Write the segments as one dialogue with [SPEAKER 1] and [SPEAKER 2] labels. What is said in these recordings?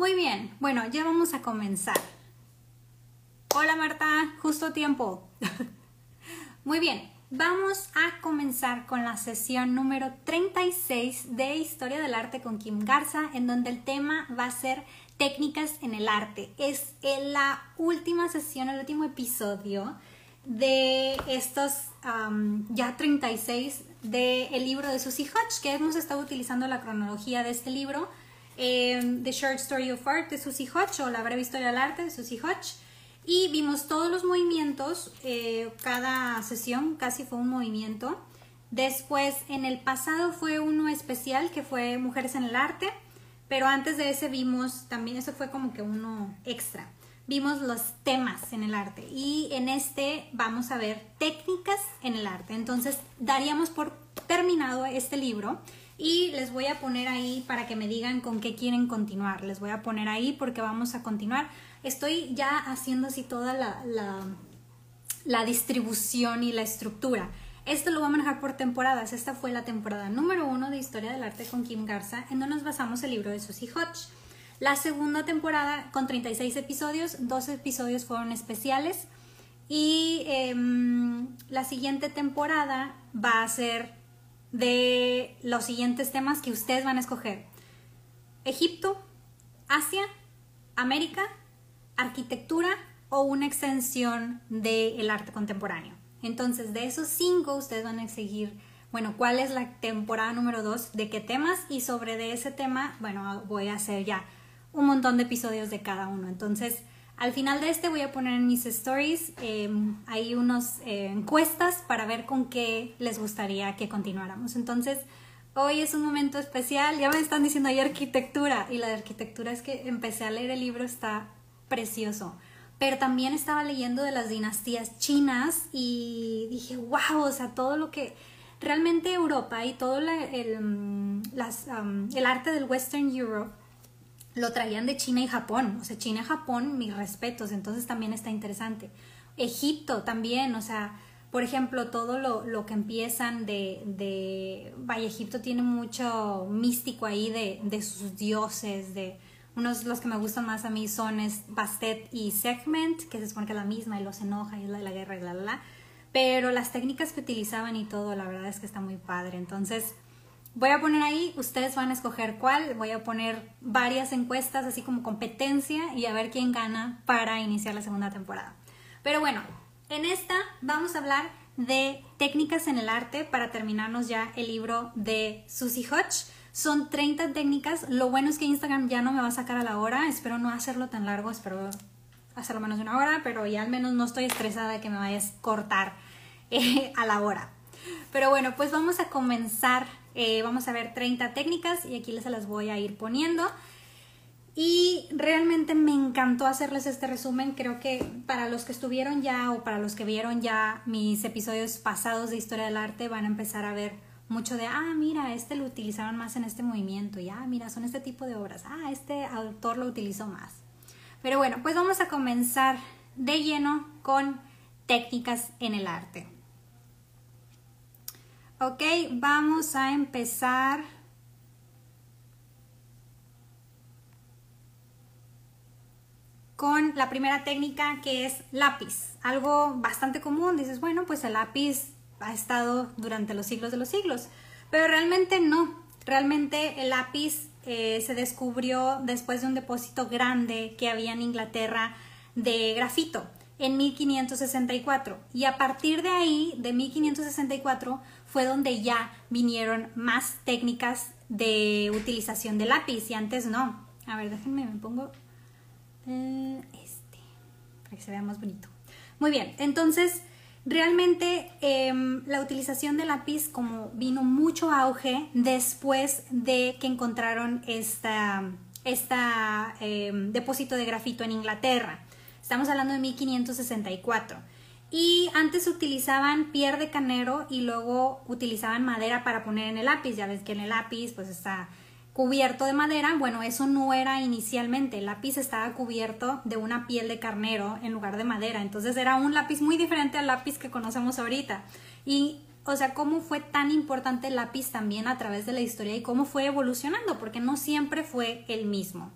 [SPEAKER 1] Muy bien, bueno, ya vamos a comenzar. Hola Marta, justo tiempo. Muy bien, vamos a comenzar con la sesión número 36 de Historia del Arte con Kim Garza, en donde el tema va a ser técnicas en el arte. Es la última sesión, el último episodio de estos ya 36 del libro de Susie Hodge, que hemos estado utilizando la cronología de este libro, eh, The Short Story of Art de Susie Hodge o La breve historia del arte de Susie Hodge. Y vimos todos los movimientos, eh, cada sesión casi fue un movimiento. Después, en el pasado fue uno especial que fue Mujeres en el Arte, pero antes de ese vimos también, eso fue como que uno extra vimos los temas en el arte y en este vamos a ver técnicas en el arte. Entonces daríamos por terminado este libro y les voy a poner ahí para que me digan con qué quieren continuar. Les voy a poner ahí porque vamos a continuar. Estoy ya haciendo así toda la, la, distribución y la estructura. Esto lo voy a manejar por temporadas. Esta fue la temporada número uno de Historia del Arte con Kim Garza, en donde nos basamos el libro de Susie Hodge. La segunda temporada con 36 episodios, dos episodios fueron especiales y em, la siguiente temporada va a ser de los siguientes temas que ustedes van a escoger. Egipto, Asia, América, arquitectura o una extensión del arte contemporáneo. Entonces, de esos cinco, ustedes van a seguir, bueno, cuál es la temporada número dos, de qué temas y sobre de ese tema, bueno, voy a hacer ya un montón de episodios de cada uno. Entonces, al final de este voy a poner en mis stories em, hay unas eh, encuestas para ver con qué les gustaría que continuáramos. Entonces, hoy es un momento especial. Ya me están diciendo ahí arquitectura y la de arquitectura es que empecé a leer el libro, está precioso. Pero también estaba leyendo de las dinastías chinas y dije, wow, o sea, todo lo que realmente Europa y todo el, mm, el arte del Western Europe lo traían de China y Japón. O sea, China y Japón, mis respetos, entonces también está interesante. Egipto también, o sea, por ejemplo, todo lo, lo que empiezan de, de, Egipto tiene mucho místico ahí de, de sus dioses, de unos los que me gustan más a mí son Bastet y Segment, que se supone que es la misma y los enoja y es la de la guerra y la, la, la. Pero las técnicas que utilizaban y todo, la verdad es que está muy padre. Entonces, Voy a poner ahí, ustedes van a escoger cuál, voy a poner varias encuestas así como competencia y a ver quién gana para iniciar la segunda temporada. Pero bueno, en esta vamos a hablar de técnicas en el arte para terminarnos ya el libro de Susie Hodge. Son 30 técnicas, lo bueno es que Instagram ya no me va a sacar a la hora, espero no hacerlo tan largo, espero hacerlo menos de una hora, pero ya al menos no estoy estresada de que me vayas a cortar eh, a la hora. Pero bueno, pues vamos a comenzar eh, vamos a ver 30 técnicas y aquí les las voy a ir poniendo. Y realmente me encantó hacerles este resumen. Creo que para los que estuvieron ya o para los que vieron ya mis episodios pasados de historia del arte van a empezar a ver mucho de, ah, mira, este lo utilizaron más en este movimiento, ya, ah, mira, son este tipo de obras, ah, este autor lo utilizó más. Pero bueno, pues vamos a comenzar de lleno con técnicas en el arte. Ok, vamos a empezar. con la primera técnica que es lápiz. Algo bastante común, dices, bueno, pues el lápiz ha estado durante los siglos de los siglos, pero realmente no. Realmente el lápiz eh, se descubrió después de un depósito grande que había en Inglaterra de grafito en 1564 y a partir de ahí, de 1564, fue donde ya vinieron más técnicas de utilización de lápiz y antes no. A ver, déjenme, me pongo eh, este, para que se vea más bonito. Muy bien, entonces realmente em, la utilización de lápiz como vino mucho auge después de que encontraron esta, esta em, depósito de grafito en Inglaterra. Estamos hablando de 1564. Y antes utilizaban pier de canero y luego utilizaban madera para poner en el lápiz. Ya ves que en el lápiz pues está cubierto de madera. Bueno, eso no era inicialmente. El lápiz estaba cubierto de una piel de carnero en lugar de madera. Entonces era un lápiz muy diferente al lápiz que conocemos ahorita. Y, o sea, cómo fue tan importante el lápiz también a través de la historia y cómo fue evolucionando, porque no siempre fue el mismo.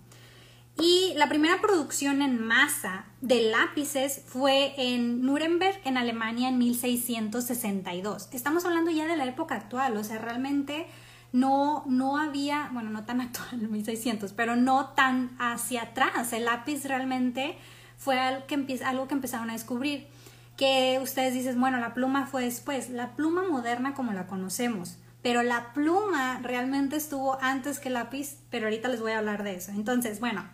[SPEAKER 1] Y la primera producción en masa de lápices fue en Nuremberg, en Alemania, en 1662. Estamos hablando ya de la época actual, o sea, realmente no, no había, bueno, no tan actual en 1600, pero no tan hacia atrás. El lápiz realmente fue algo que, algo que empezaron a descubrir. Que ustedes dicen, bueno, la pluma fue después. La pluma moderna como la conocemos pero la pluma realmente estuvo antes que el lápiz, pero ahorita les voy a hablar de eso. Entonces, bueno,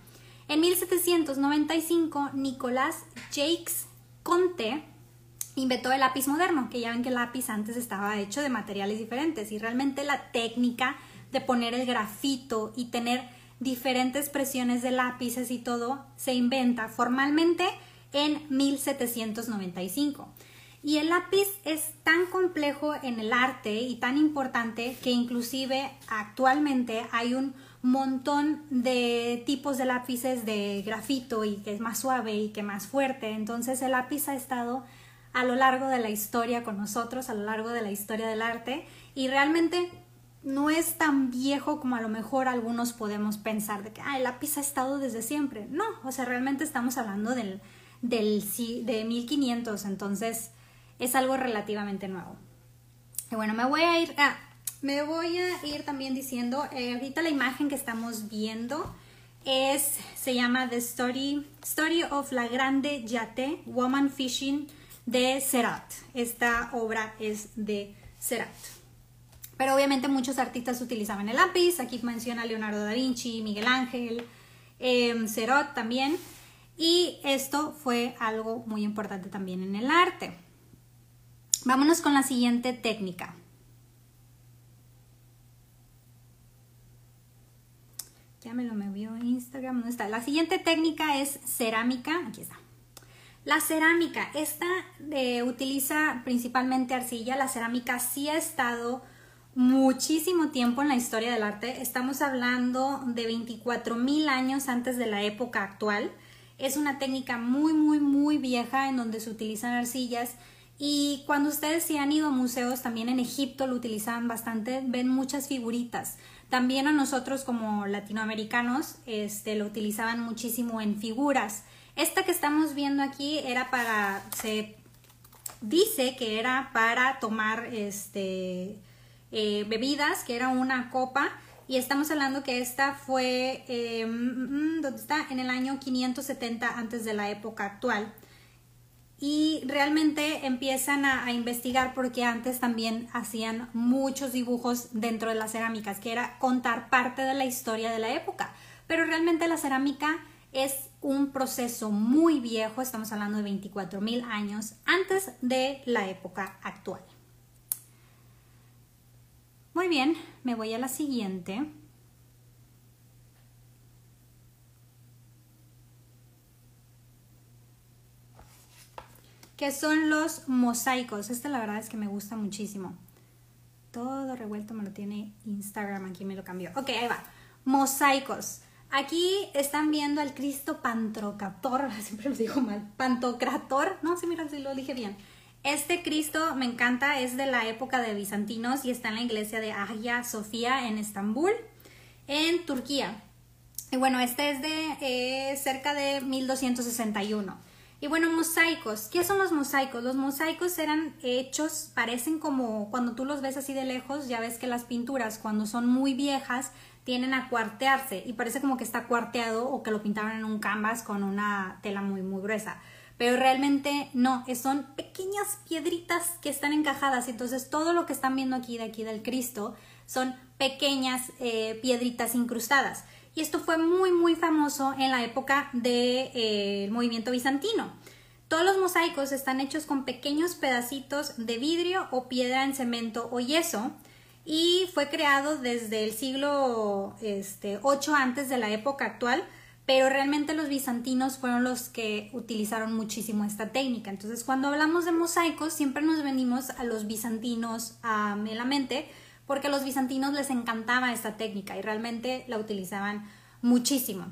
[SPEAKER 1] en 1795, Nicolás Jacques Conte inventó el lápiz moderno, que ya ven que el lápiz antes estaba hecho de materiales diferentes y realmente la técnica de poner el grafito y tener diferentes presiones de lápices y todo se inventa formalmente en 1795. Y el lápiz es tan complejo en el arte y tan importante que inclusive actualmente hay un montón de tipos de lápices de grafito y que es más suave y que más fuerte. Entonces el lápiz ha estado a lo largo de la historia con nosotros, a lo largo de la historia del arte y realmente no es tan viejo como a lo mejor algunos podemos pensar de que el lápiz ha estado desde siempre. No, o sea, realmente estamos hablando del, del de 1500, entonces es algo relativamente nuevo. Y bueno, me voy a ir a me voy a ir también diciendo, eh, ahorita la imagen que estamos viendo es, se llama The Story, Story of la Grande Yate Woman Fishing de Serat. Esta obra es de Serat. Pero obviamente muchos artistas utilizaban el lápiz. Aquí menciona Leonardo da Vinci, Miguel Ángel, eh, también. Y esto fue algo muy importante también en el arte. Vámonos con la siguiente técnica. Ya me lo me vio Instagram, ¿dónde está? La siguiente técnica es cerámica. Aquí está. La cerámica, esta utiliza principalmente arcilla. La cerámica sí ha estado muchísimo tiempo en la historia del arte. Estamos hablando de 24 mil años antes de la época actual. Es una técnica muy, muy, muy vieja en donde se utilizan arcillas. Y cuando ustedes sí han ido a museos, también en Egipto lo utilizaban bastante, ven muchas figuritas. También a nosotros como latinoamericanos este, lo utilizaban muchísimo en figuras. Esta que estamos viendo aquí era para, se dice que era para tomar este, eh, bebidas, que era una copa. Y estamos hablando que esta fue, eh, mm, mm, ¿dónde está? En el año 570 antes de la época actual y realmente empiezan a, investigar porque antes también hacían muchos dibujos dentro de las cerámicas, que era contar parte de la historia de la época. Pero realmente la cerámica es un proceso muy viejo, estamos hablando de 24 mil años antes de la época actual. Muy bien, me voy a la siguiente. Que son los mosaicos. Este la verdad es que me gusta muchísimo. Todo revuelto me lo tiene Instagram, aquí me lo cambió. Ok, ahí va. Mosaicos. Aquí están viendo al Cristo Pantocrator, siempre lo digo mal, Pantocrator, no, sí, mira, si lo dije bien. Este Cristo me encanta, es de la época de bizantinos y está en la iglesia de Hagia Sofía en Estambul, en Turquía. Y bueno, este es de eh, cerca de 1261. Y bueno, mosaicos. ¿Qué son los mosaicos? Los mosaicos eran hechos, parecen como cuando tú los ves así de lejos, ya ves que las pinturas cuando son muy viejas tienen a cuartearse y parece como que está cuarteado o que lo pintaron en un canvas con una tela muy muy gruesa. Pero realmente no, son pequeñas piedritas que están encajadas. Entonces todo lo que están viendo aquí de aquí del Cristo son pequeñas eh, piedritas incrustadas y esto fue muy muy famoso en la época del de, eh, movimiento bizantino. Todos los mosaicos están hechos con pequeños pedacitos de vidrio o piedra en cemento o yeso y fue creado desde el siglo este, 8 antes de la época actual, pero realmente los bizantinos fueron los que utilizaron muchísimo esta técnica. Entonces, cuando hablamos de mosaicos, siempre nos venimos a los bizantinos a la mente, porque a los bizantinos les encantaba esta técnica y realmente la utilizaban muchísimo.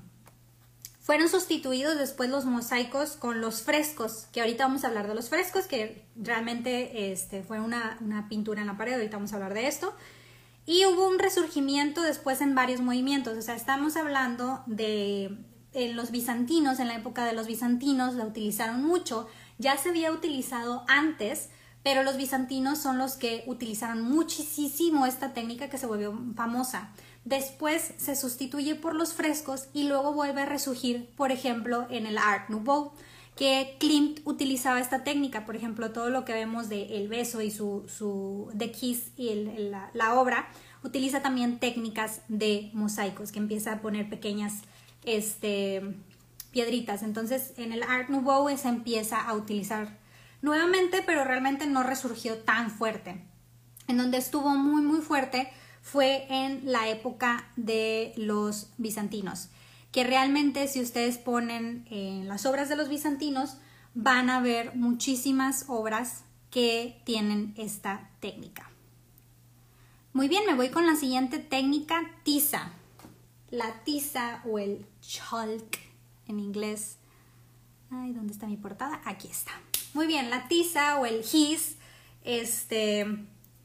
[SPEAKER 1] Fueron sustituidos después los mosaicos con los frescos, que ahorita vamos a hablar de los frescos, que realmente este, fue una, una pintura en la pared, ahorita vamos a hablar de esto. Y hubo un resurgimiento después en varios movimientos, o sea, estamos hablando de en los bizantinos, en la época de los bizantinos, la utilizaron mucho. Ya se había utilizado antes, pero los bizantinos son los que utilizaron muchísimo esta técnica que se volvió famosa. Después se sustituye por los frescos y luego vuelve a resurgir, por ejemplo, en el Art Nouveau, que Klimt utilizaba esta técnica, por ejemplo, todo lo que vemos de El beso y su, su Kiss y la, la obra, utiliza también técnicas de mosaicos, que empieza a poner pequeñas este, piedritas. Entonces, en el Art Nouveau se empieza a utilizar nuevamente, pero realmente no resurgió tan fuerte. En donde estuvo muy, muy fuerte fue en la época de los bizantinos, que realmente si ustedes ponen en las obras de los bizantinos, van a ver muchísimas obras que tienen esta técnica. Muy bien, me voy con la siguiente técnica, tiza. La tiza o el chalk en inglés. Ay, ¿dónde está mi portada? Aquí está. Muy bien, la tiza o el his, este,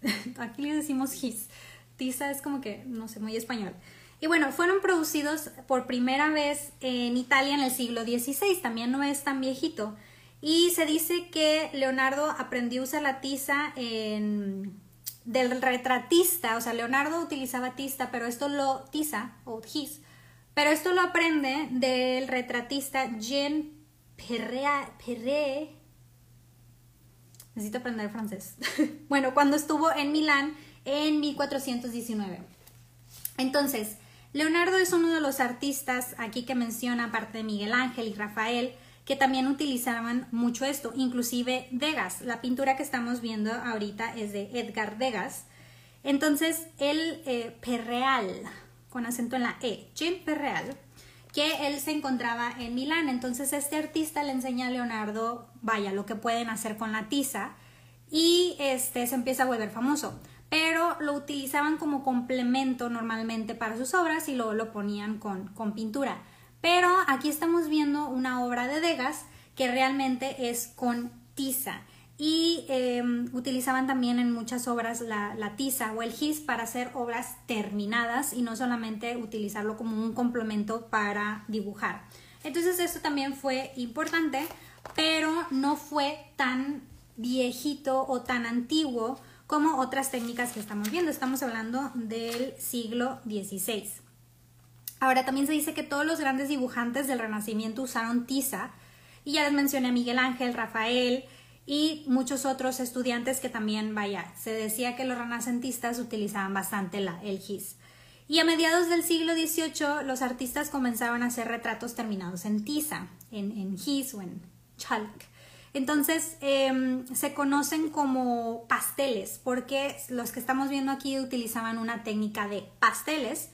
[SPEAKER 1] aquí le decimos his. Tiza es como que, no sé, muy español. Y bueno, fueron producidos por primera vez en Italia en el siglo XVI, también no es tan viejito. Y se dice que Leonardo aprendió a usar la tiza del retratista, o sea, Leonardo utilizaba tiza, pero esto lo, tiza o his, pero esto lo aprende del retratista Jean Perret, necesito aprender francés, bueno, cuando estuvo en Milán en 1419. Entonces, Leonardo es uno de los artistas aquí que menciona, aparte de Miguel Ángel y Rafael, que también utilizaban mucho esto, inclusive Degas. La pintura que estamos viendo ahorita es de Edgar Degas. Entonces, el eh, Perreal, con acento en la E, Jim Perreal, que él se encontraba en Milán. Entonces, este artista le enseña a Leonardo, vaya, lo que pueden hacer con la tiza y este se empieza a volver famoso. Pero lo utilizaban como complemento normalmente para sus obras y luego lo ponían con, con pintura. Pero aquí estamos viendo una obra de Degas que realmente es con tiza y em, utilizaban también en muchas obras la, tiza o el gis para hacer obras terminadas y no solamente utilizarlo como un complemento para dibujar. Entonces esto también fue importante, pero no fue tan viejito o tan antiguo como otras técnicas que estamos viendo. Estamos hablando del siglo XVI. Ahora también se dice que todos los grandes dibujantes del Renacimiento usaron tiza y ya les mencioné a Miguel Ángel, Rafael y muchos otros estudiantes que también, vaya, se decía que los renacentistas utilizaban bastante la, el gis. Y a mediados del siglo XVIII los artistas comenzaron a hacer retratos terminados en tiza, en, en gis o en Entonces em, se conocen como pasteles porque los que estamos viendo aquí utilizaban una técnica de pasteles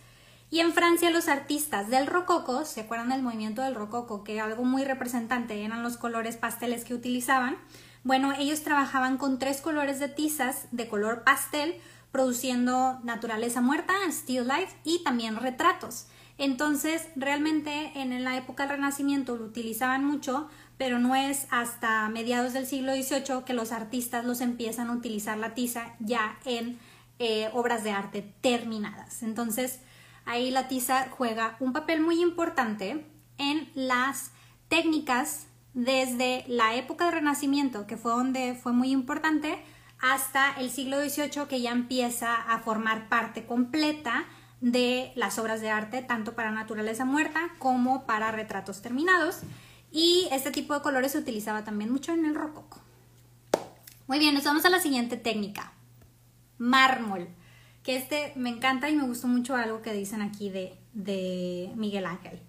[SPEAKER 1] y en Francia los artistas del rococo, ¿se acuerdan del movimiento del rococo? Que algo muy representante eran los colores pasteles que utilizaban. Bueno, ellos trabajaban con tres colores de tizas de color pastel, produciendo naturaleza muerta, still life y también retratos. Entonces, realmente en la época del Renacimiento lo utilizaban mucho, pero no es hasta mediados del siglo XVIII que los artistas los empiezan a utilizar la tiza ya en eh, obras de arte terminadas. Entonces, ahí la tiza juega un papel muy importante en las técnicas desde la época del Renacimiento, que fue donde fue muy importante, hasta el siglo XVIII, que ya empieza a formar parte completa de las obras de arte, tanto para naturaleza muerta como para retratos terminados. Y este tipo de colores se utilizaba también mucho en el rococo. Muy bien, nos vamos a la siguiente técnica. Mármol que este me encanta y me gustó mucho algo que dicen aquí de, de Miguel Ángel.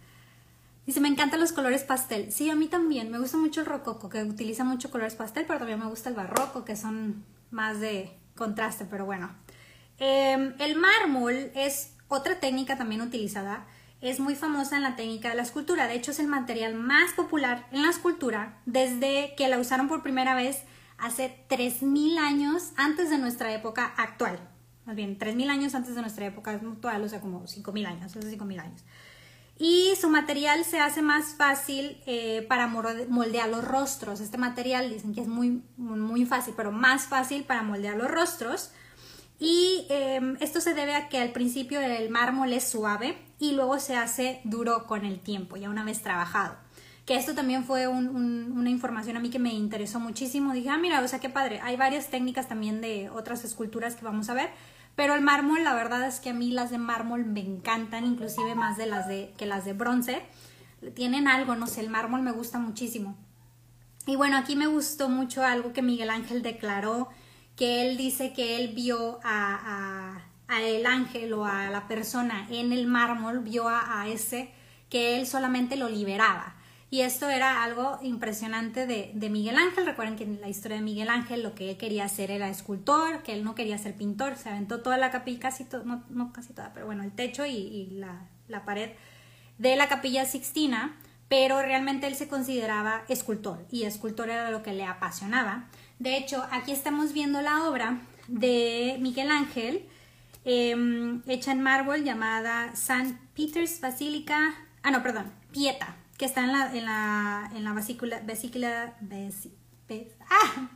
[SPEAKER 1] Dice, me encantan los colores pastel. Sí, a mí también. Me gusta mucho el rococo, que utiliza mucho colores pastel, pero también me gusta el barroco, que son más de contraste, pero bueno. Em, el mármol es otra técnica también utilizada. Es muy famosa en la técnica de la escultura. De hecho, es el material más popular en la escultura desde que la usaron por primera vez hace 3.000 años antes de nuestra época actual más bien 3.000 años antes de nuestra época actual, o sea, como 5.000 años, hace 5.000 años. Y su material se hace más fácil eh, para moldear los rostros. Este material dicen que es muy, muy fácil, pero más fácil para moldear los rostros. Y em, esto se debe a que al principio el mármol es suave y luego se hace duro con el tiempo, ya una vez trabajado. Que esto también fue una información a mí que me interesó muchísimo. Dije, ah, mira, o sea, qué padre. Hay varias técnicas también de otras esculturas que vamos a ver. Pero el mármol, la verdad es que a mí las de mármol me encantan, inclusive más de las de, que las de bronce. Tienen algo, no sé, el mármol me gusta muchísimo. Y bueno, aquí me gustó mucho algo que Miguel Ángel declaró, que él dice que él vio a, a, el ángel o a la persona en el mármol, vio a, a ese que él solamente lo liberaba. Y esto era algo impresionante de, de, Miguel Ángel. Recuerden que en la historia de Miguel Ángel lo que él quería hacer era escultor, que él no quería ser pintor. Se aventó toda la capilla, casi todo, no, casi toda, pero bueno, el techo y, y la, la, pared de la capilla Sixtina. Pero realmente él se consideraba escultor y escultor era lo que le apasionaba. De hecho, aquí estamos viendo la obra de Miguel Ángel, eh, hecha en mármol llamada St. Peter's Basilica. Ah, no, perdón, Pieta que está en la, en la, en la vesícula, vesícula, ah,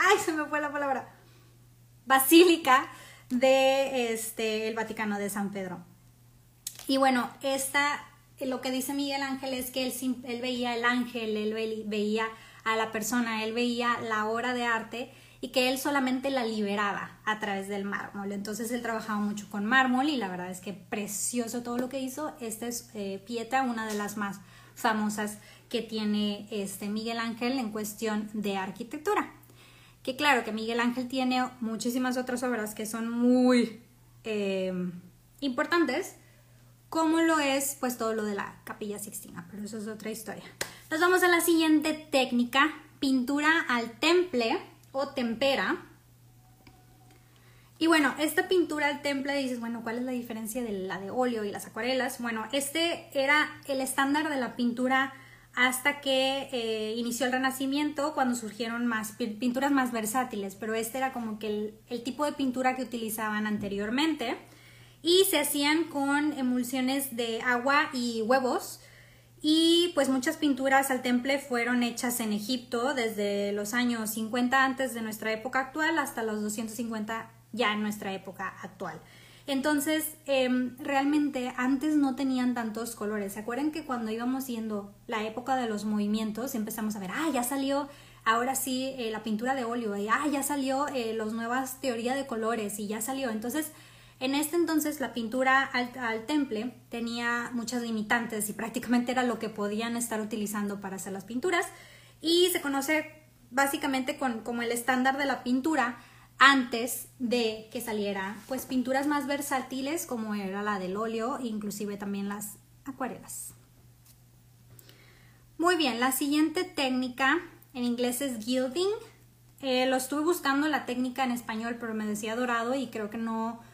[SPEAKER 1] ay, se me fue la palabra, basílica de este, el Vaticano de San Pedro. Y bueno, esta, lo que dice Miguel Ángel es que él, él veía el ángel, él veía a la persona, él veía la obra de arte y que él solamente la liberaba a través del mármol. Entonces él trabajaba mucho con mármol y la verdad es que precioso todo lo que hizo. Esta es eh, Pieta, una de las más famosas que tiene este Miguel Ángel en cuestión de arquitectura. Que claro que Miguel Ángel tiene muchísimas otras obras que son muy eh, importantes, como lo es pues todo lo de la capilla sixtina, pero eso es otra historia. Nos vamos a la siguiente técnica, pintura al temple o tempera. Y bueno, esta pintura al temple dices, bueno, ¿cuál es la diferencia de la de óleo y las acuarelas? Bueno, este era el estándar de la pintura hasta que eh, inició el Renacimiento, cuando surgieron más pinturas más versátiles, pero este era como que el, el, tipo de pintura que utilizaban anteriormente y se hacían con emulsiones de agua y huevos y pues muchas pinturas al temple fueron hechas en Egipto desde los años 50 antes de nuestra época actual hasta los 250 ya en nuestra época actual. Entonces, em, realmente antes no tenían tantos colores. ¿Se acuerdan que cuando íbamos viendo la época de los movimientos empezamos a ver, ah, ya salió ahora sí eh, la pintura de óleo, y ah, ya salió eh, las nuevas teorías de colores y ya salió. Entonces, en este entonces la pintura al, temple tenía muchas limitantes y prácticamente era lo que podían estar utilizando para hacer las pinturas y se conoce básicamente con, como el estándar de la pintura antes de que saliera pues pinturas más versátiles como era la del óleo e inclusive también las acuarelas. Muy bien, la siguiente técnica en inglés es gilding. Eh, lo estuve buscando la técnica en español pero me decía dorado y creo que no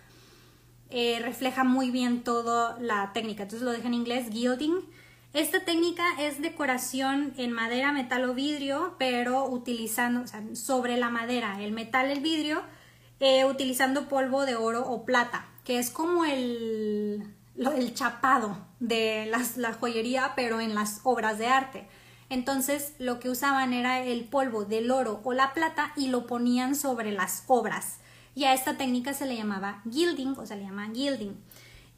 [SPEAKER 1] eh, refleja muy bien toda la técnica. Entonces lo dejo en inglés, gilding. Esta técnica es decoración en madera, metal o vidrio, pero utilizando, o sea, sobre la madera, el metal, el vidrio, eh, utilizando polvo de oro o plata, que es como el, el chapado de la joyería, pero en las obras de arte. Entonces lo que usaban era el polvo del oro o la plata y lo ponían sobre las obras y a esta técnica se le llamaba gilding o se le llama gilding.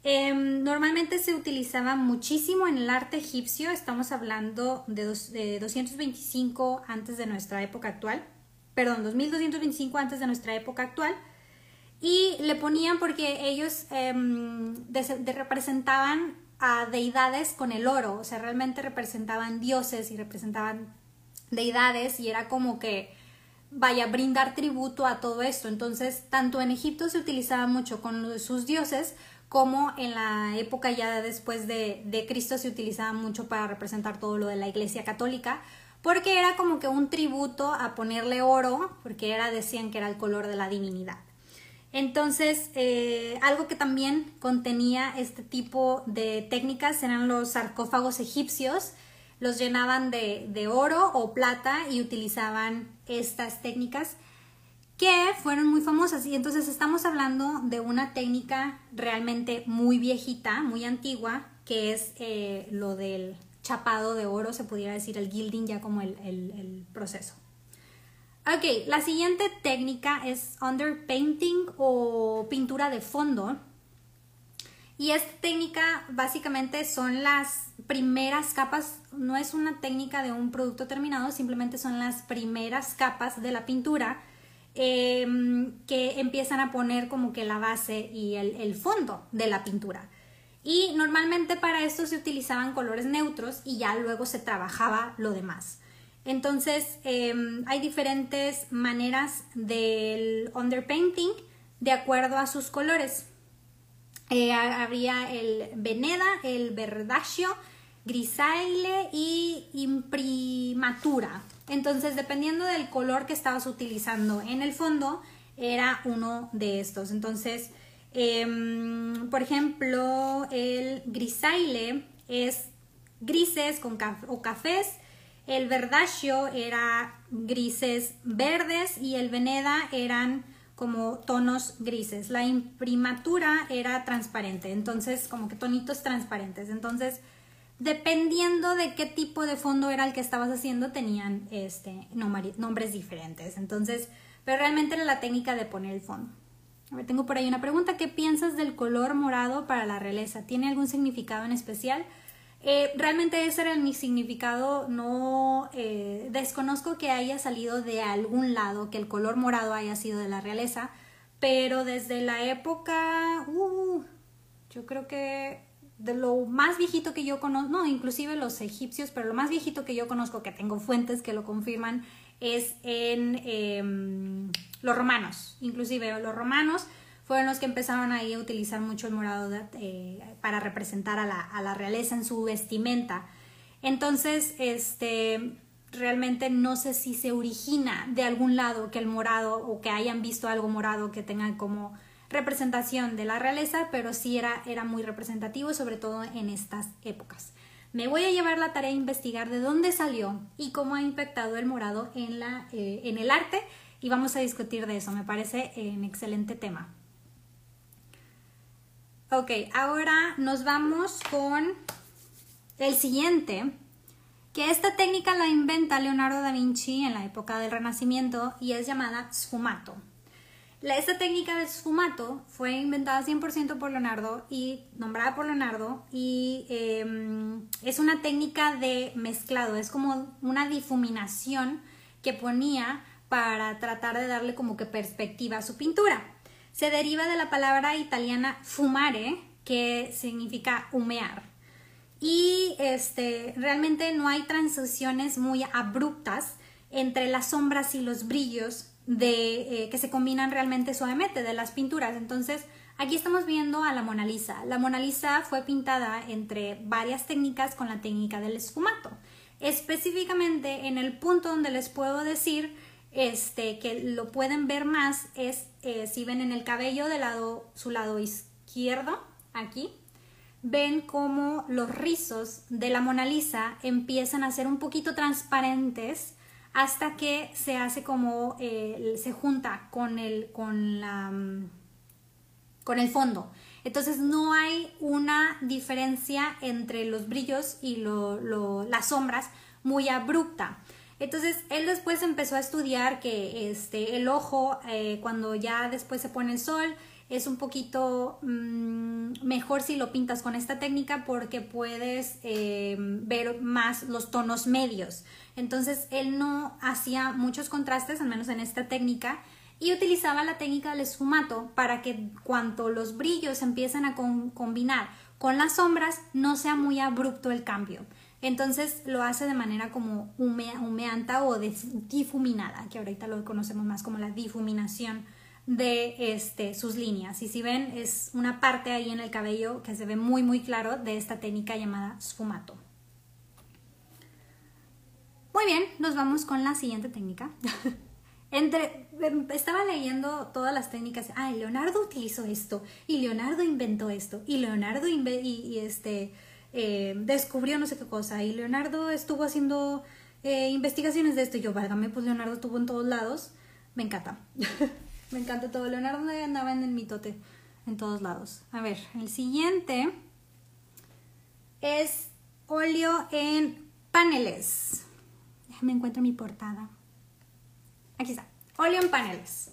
[SPEAKER 1] Em, normalmente se utilizaba muchísimo en el arte egipcio, estamos hablando de, 225 antes de nuestra época actual, perdón, 2225 antes de nuestra época actual, y le ponían porque ellos em, representaban a deidades con el oro, o sea, realmente representaban dioses y representaban deidades y era como que vaya a brindar tributo a todo esto. Entonces, tanto en Egipto se utilizaba mucho con sus dioses, como en la época ya después de, de, Cristo se utilizaba mucho para representar todo lo de la Iglesia Católica, porque era como que un tributo a ponerle oro, porque era, decían que era el color de la divinidad. Entonces, eh, algo que también contenía este tipo de técnicas eran los sarcófagos egipcios, los llenaban de, oro o plata y utilizaban estas técnicas que fueron muy famosas. Y entonces estamos hablando de una técnica realmente muy viejita, muy antigua, que es eh, lo del chapado de oro, se pudiera decir el gilding ya como el, el proceso. Ok, la siguiente técnica es underpainting o pintura de fondo. Y esta técnica básicamente son las primeras capas, no es una técnica de un producto terminado, simplemente son las primeras capas de la pintura em, que empiezan a poner como que la base y el, fondo de la pintura. Y normalmente para esto se utilizaban colores neutros y ya luego se trabajaba lo demás. Entonces em, hay diferentes maneras del underpainting de acuerdo a sus colores. Eh, habría el Veneda, el Verdaccio, Grisaille y Imprimatura. Entonces, dependiendo del color que estabas utilizando en el fondo, era uno de estos. Entonces, em, por ejemplo, el Grisaille es grises con o cafés, el Verdaccio era grises verdes y el Veneda eran como tonos grises. La imprimatura era transparente, entonces como que tonitos transparentes. Entonces, dependiendo de qué tipo de fondo era el que estabas haciendo, tenían este, nombres diferentes. Entonces, pero realmente era la técnica de poner el fondo. A ver, tengo por ahí una pregunta. ¿Qué piensas del color morado para la realeza? ¿Tiene algún significado en especial? Eh, realmente ese era mi significado, no eh, desconozco que haya salido de algún lado, que el color morado haya sido de la realeza, pero desde la época, uh, yo creo que de lo más viejito que yo conozco, no, inclusive los egipcios, pero lo más viejito que yo conozco, que tengo fuentes que lo confirman, es en em, los romanos, inclusive los romanos fueron los que empezaron ahí a utilizar mucho el morado eh, para representar a la, realeza en su vestimenta. Entonces, este, realmente no sé si se origina de algún lado que el morado o que hayan visto algo morado que tengan como representación de la realeza, pero sí era, era muy representativo, sobre todo en estas épocas. Me voy a llevar la tarea de investigar de dónde salió y cómo ha impactado el morado en, la, eh, en el arte y vamos a discutir de eso. Me parece un excelente tema. Ok, ahora nos vamos con el siguiente, que esta técnica la inventa Leonardo da Vinci en la época del Renacimiento y es llamada sfumato. esta técnica de sfumato fue inventada 100% por Leonardo y nombrada por Leonardo y em, es una técnica de mezclado, es como una difuminación que ponía para tratar de darle como que perspectiva a su pintura se deriva de la palabra italiana fumare, que significa humear. Y este, realmente no hay transiciones muy abruptas entre las sombras y los brillos de, eh, que se combinan realmente suavemente de las pinturas. Entonces, aquí estamos viendo a la Mona Lisa. La Mona Lisa fue pintada entre varias técnicas con la técnica del esfumato. Específicamente en el punto donde les puedo decir este, que lo pueden ver más es eh, si ven en el cabello del lado, su lado izquierdo, aquí, ven como los rizos de la Mona Lisa empiezan a ser un poquito transparentes hasta que se hace como eh, se junta con el, con, la, mm, con el fondo. Entonces no hay una diferencia entre los brillos y las sombras muy abrupta. Entonces él después empezó a estudiar que este, el ojo, eh, cuando ya después se pone el sol, es un poquito mm, mejor si lo pintas con esta técnica porque puedes eh, ver más los tonos medios. Entonces él no hacía muchos contrastes, al menos en esta técnica, y utilizaba la técnica del esfumato para que cuando los brillos empiezan a combinar con las sombras no sea muy abrupto el cambio. Entonces lo hace de manera como humeanta o difuminada, que ahorita lo conocemos más como la difuminación de este, sus líneas. Y si ven, es una parte ahí en el cabello que se ve muy muy claro de esta técnica llamada sfumato. Muy bien, nos vamos con la siguiente técnica. Entre, em, estaba leyendo todas las técnicas. Ah, Leonardo utilizó esto, y Leonardo inventó esto, y Leonardo y este, eh, descubrió no sé qué cosa y Leonardo estuvo haciendo eh, investigaciones de esto y yo, válgame, pues Leonardo estuvo en todos lados. Me encanta. Me encanta todo. Leonardo andaba en el mitote en todos lados. A ver, el siguiente es óleo en paneles. Déjame encuentro mi portada. Aquí está. Óleo en paneles.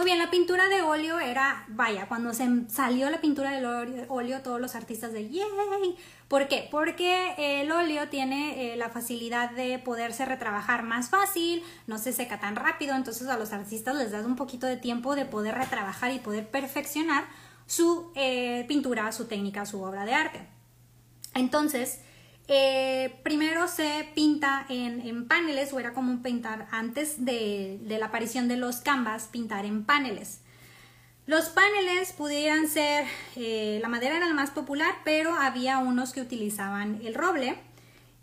[SPEAKER 1] Muy bien, la pintura de óleo era, vaya, cuando se salió la pintura del óleo, todos los artistas de ¡yay! ¿Por qué? Porque el óleo tiene eh, la facilidad de poderse retrabajar más fácil, no se seca tan rápido, entonces a los artistas les da un poquito de tiempo de poder retrabajar y poder perfeccionar su eh, pintura, su técnica, su obra de arte. Entonces, eh, primero se pinta en, paneles, o era común pintar antes de, la aparición de los canvas, pintar en paneles. Los paneles pudieran ser, eh, la madera era el más popular, pero había unos que utilizaban el roble.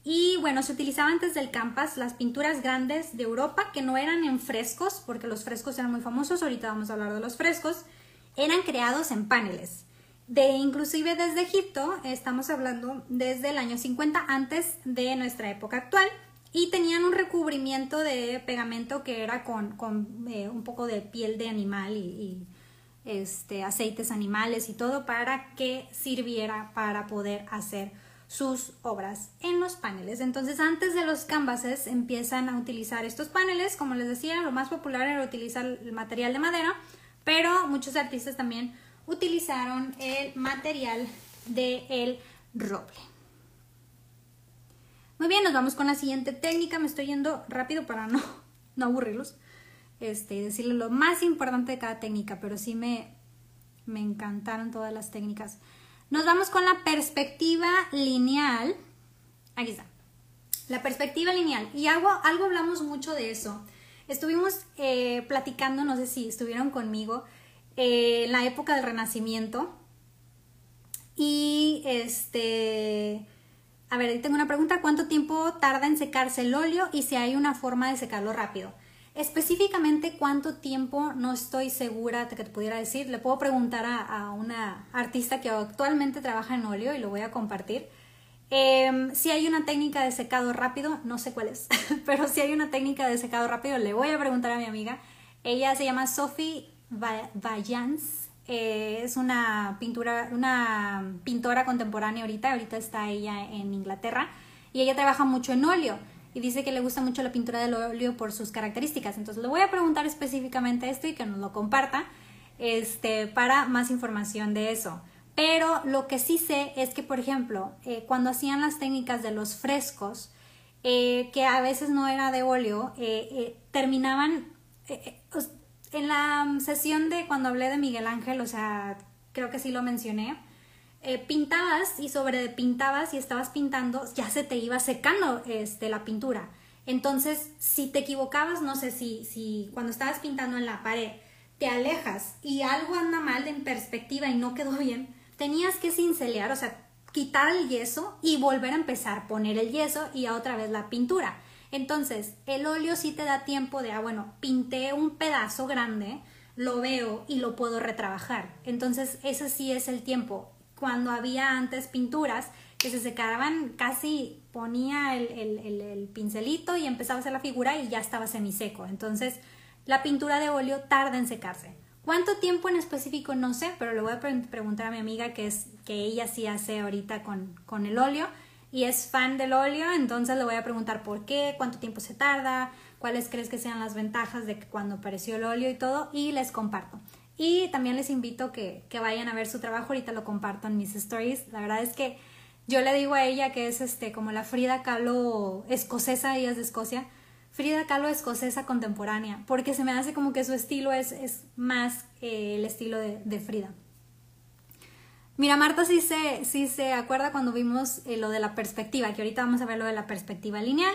[SPEAKER 1] Y bueno, se utilizaban desde el canvas las pinturas grandes de Europa, que no eran en frescos, porque los frescos eran muy famosos, ahorita vamos a hablar de los frescos, eran creados en paneles de inclusive desde Egipto, estamos hablando desde el año 50 antes de nuestra época actual, y tenían un recubrimiento de pegamento que era con, eh, un poco de piel de animal y, este, aceites animales y todo para que sirviera para poder hacer sus obras en los paneles. Entonces, antes de los canvases empiezan a utilizar estos paneles. Como les decía, lo más popular era utilizar el material de madera, pero muchos artistas también utilizaron el material del el roble. Muy bien, nos vamos con la siguiente técnica. Me estoy yendo rápido para no, no aburrirlos. Este, decirles lo más importante de cada técnica, pero sí me, me encantaron todas las técnicas. Nos vamos con la perspectiva lineal. Aquí está. La perspectiva lineal. Y algo, algo hablamos mucho de eso. Estuvimos eh, platicando, no sé si estuvieron conmigo, eh, en la época del Renacimiento. Y este, a ver, tengo una pregunta, ¿cuánto tiempo tarda en secarse el óleo y si hay una forma de secarlo rápido? Específicamente cuánto tiempo no estoy segura de que te pudiera decir. Le puedo preguntar a, una artista que actualmente trabaja en óleo y lo voy a compartir. Em, si hay una técnica de secado rápido, no sé cuál es, pero si hay una técnica de secado rápido, le voy a preguntar a mi amiga. Ella se llama Sophie Vallance. Eh, es una pintura, una pintora contemporánea ahorita, ahorita está ella en Inglaterra y ella trabaja mucho en óleo y dice que le gusta mucho la pintura del óleo por sus características. Entonces le voy a preguntar específicamente esto y que nos lo comparta este, para más información de eso. Pero lo que sí sé es que, por ejemplo, eh, cuando hacían las técnicas de los frescos, eh, que a veces no era de óleo, terminaban, en la mm, sesión de cuando hablé de Miguel Ángel, o sea, creo que sí lo mencioné, eh, pintabas y sobre pintabas y estabas pintando, ya se te iba secando este, la pintura. Entonces, si te equivocabas, no sé si, si cuando estabas pintando en la pared te alejas y algo anda mal en perspectiva y no quedó bien, tenías que cincelear, o sea, quitar el yeso y volver a empezar, poner el yeso y otra vez la pintura. Entonces, el óleo sí te da tiempo de, ah, bueno, pinté un pedazo grande, lo veo y lo puedo retrabajar. Entonces, ese sí es el tiempo. Cuando había antes pinturas que se secaban, casi ponía el, pincelito y empezaba a hacer la figura y ya estaba semiseco. Entonces, la pintura de óleo tarda en secarse. ¿Cuánto tiempo en específico? No sé, pero le voy a preguntar a mi amiga que, es, que ella sí hace ahorita con, con el óleo y es fan del óleo, entonces le voy a preguntar por qué, cuánto tiempo se tarda, cuáles crees que sean las ventajas de cuando apareció el óleo y todo, y les comparto. Y también les invito que, que vayan a ver su trabajo, ahorita lo comparto en mis stories. La verdad es que yo le digo a ella que es este como la Frida Kahlo escocesa, ella es de Escocia, Frida Kahlo escocesa contemporánea, porque se me hace como que su estilo es, es más eh, el estilo de, de Frida. Mira, Marta sí se, se acuerda cuando vimos eh, lo de la perspectiva, que ahorita vamos a ver lo de la perspectiva lineal.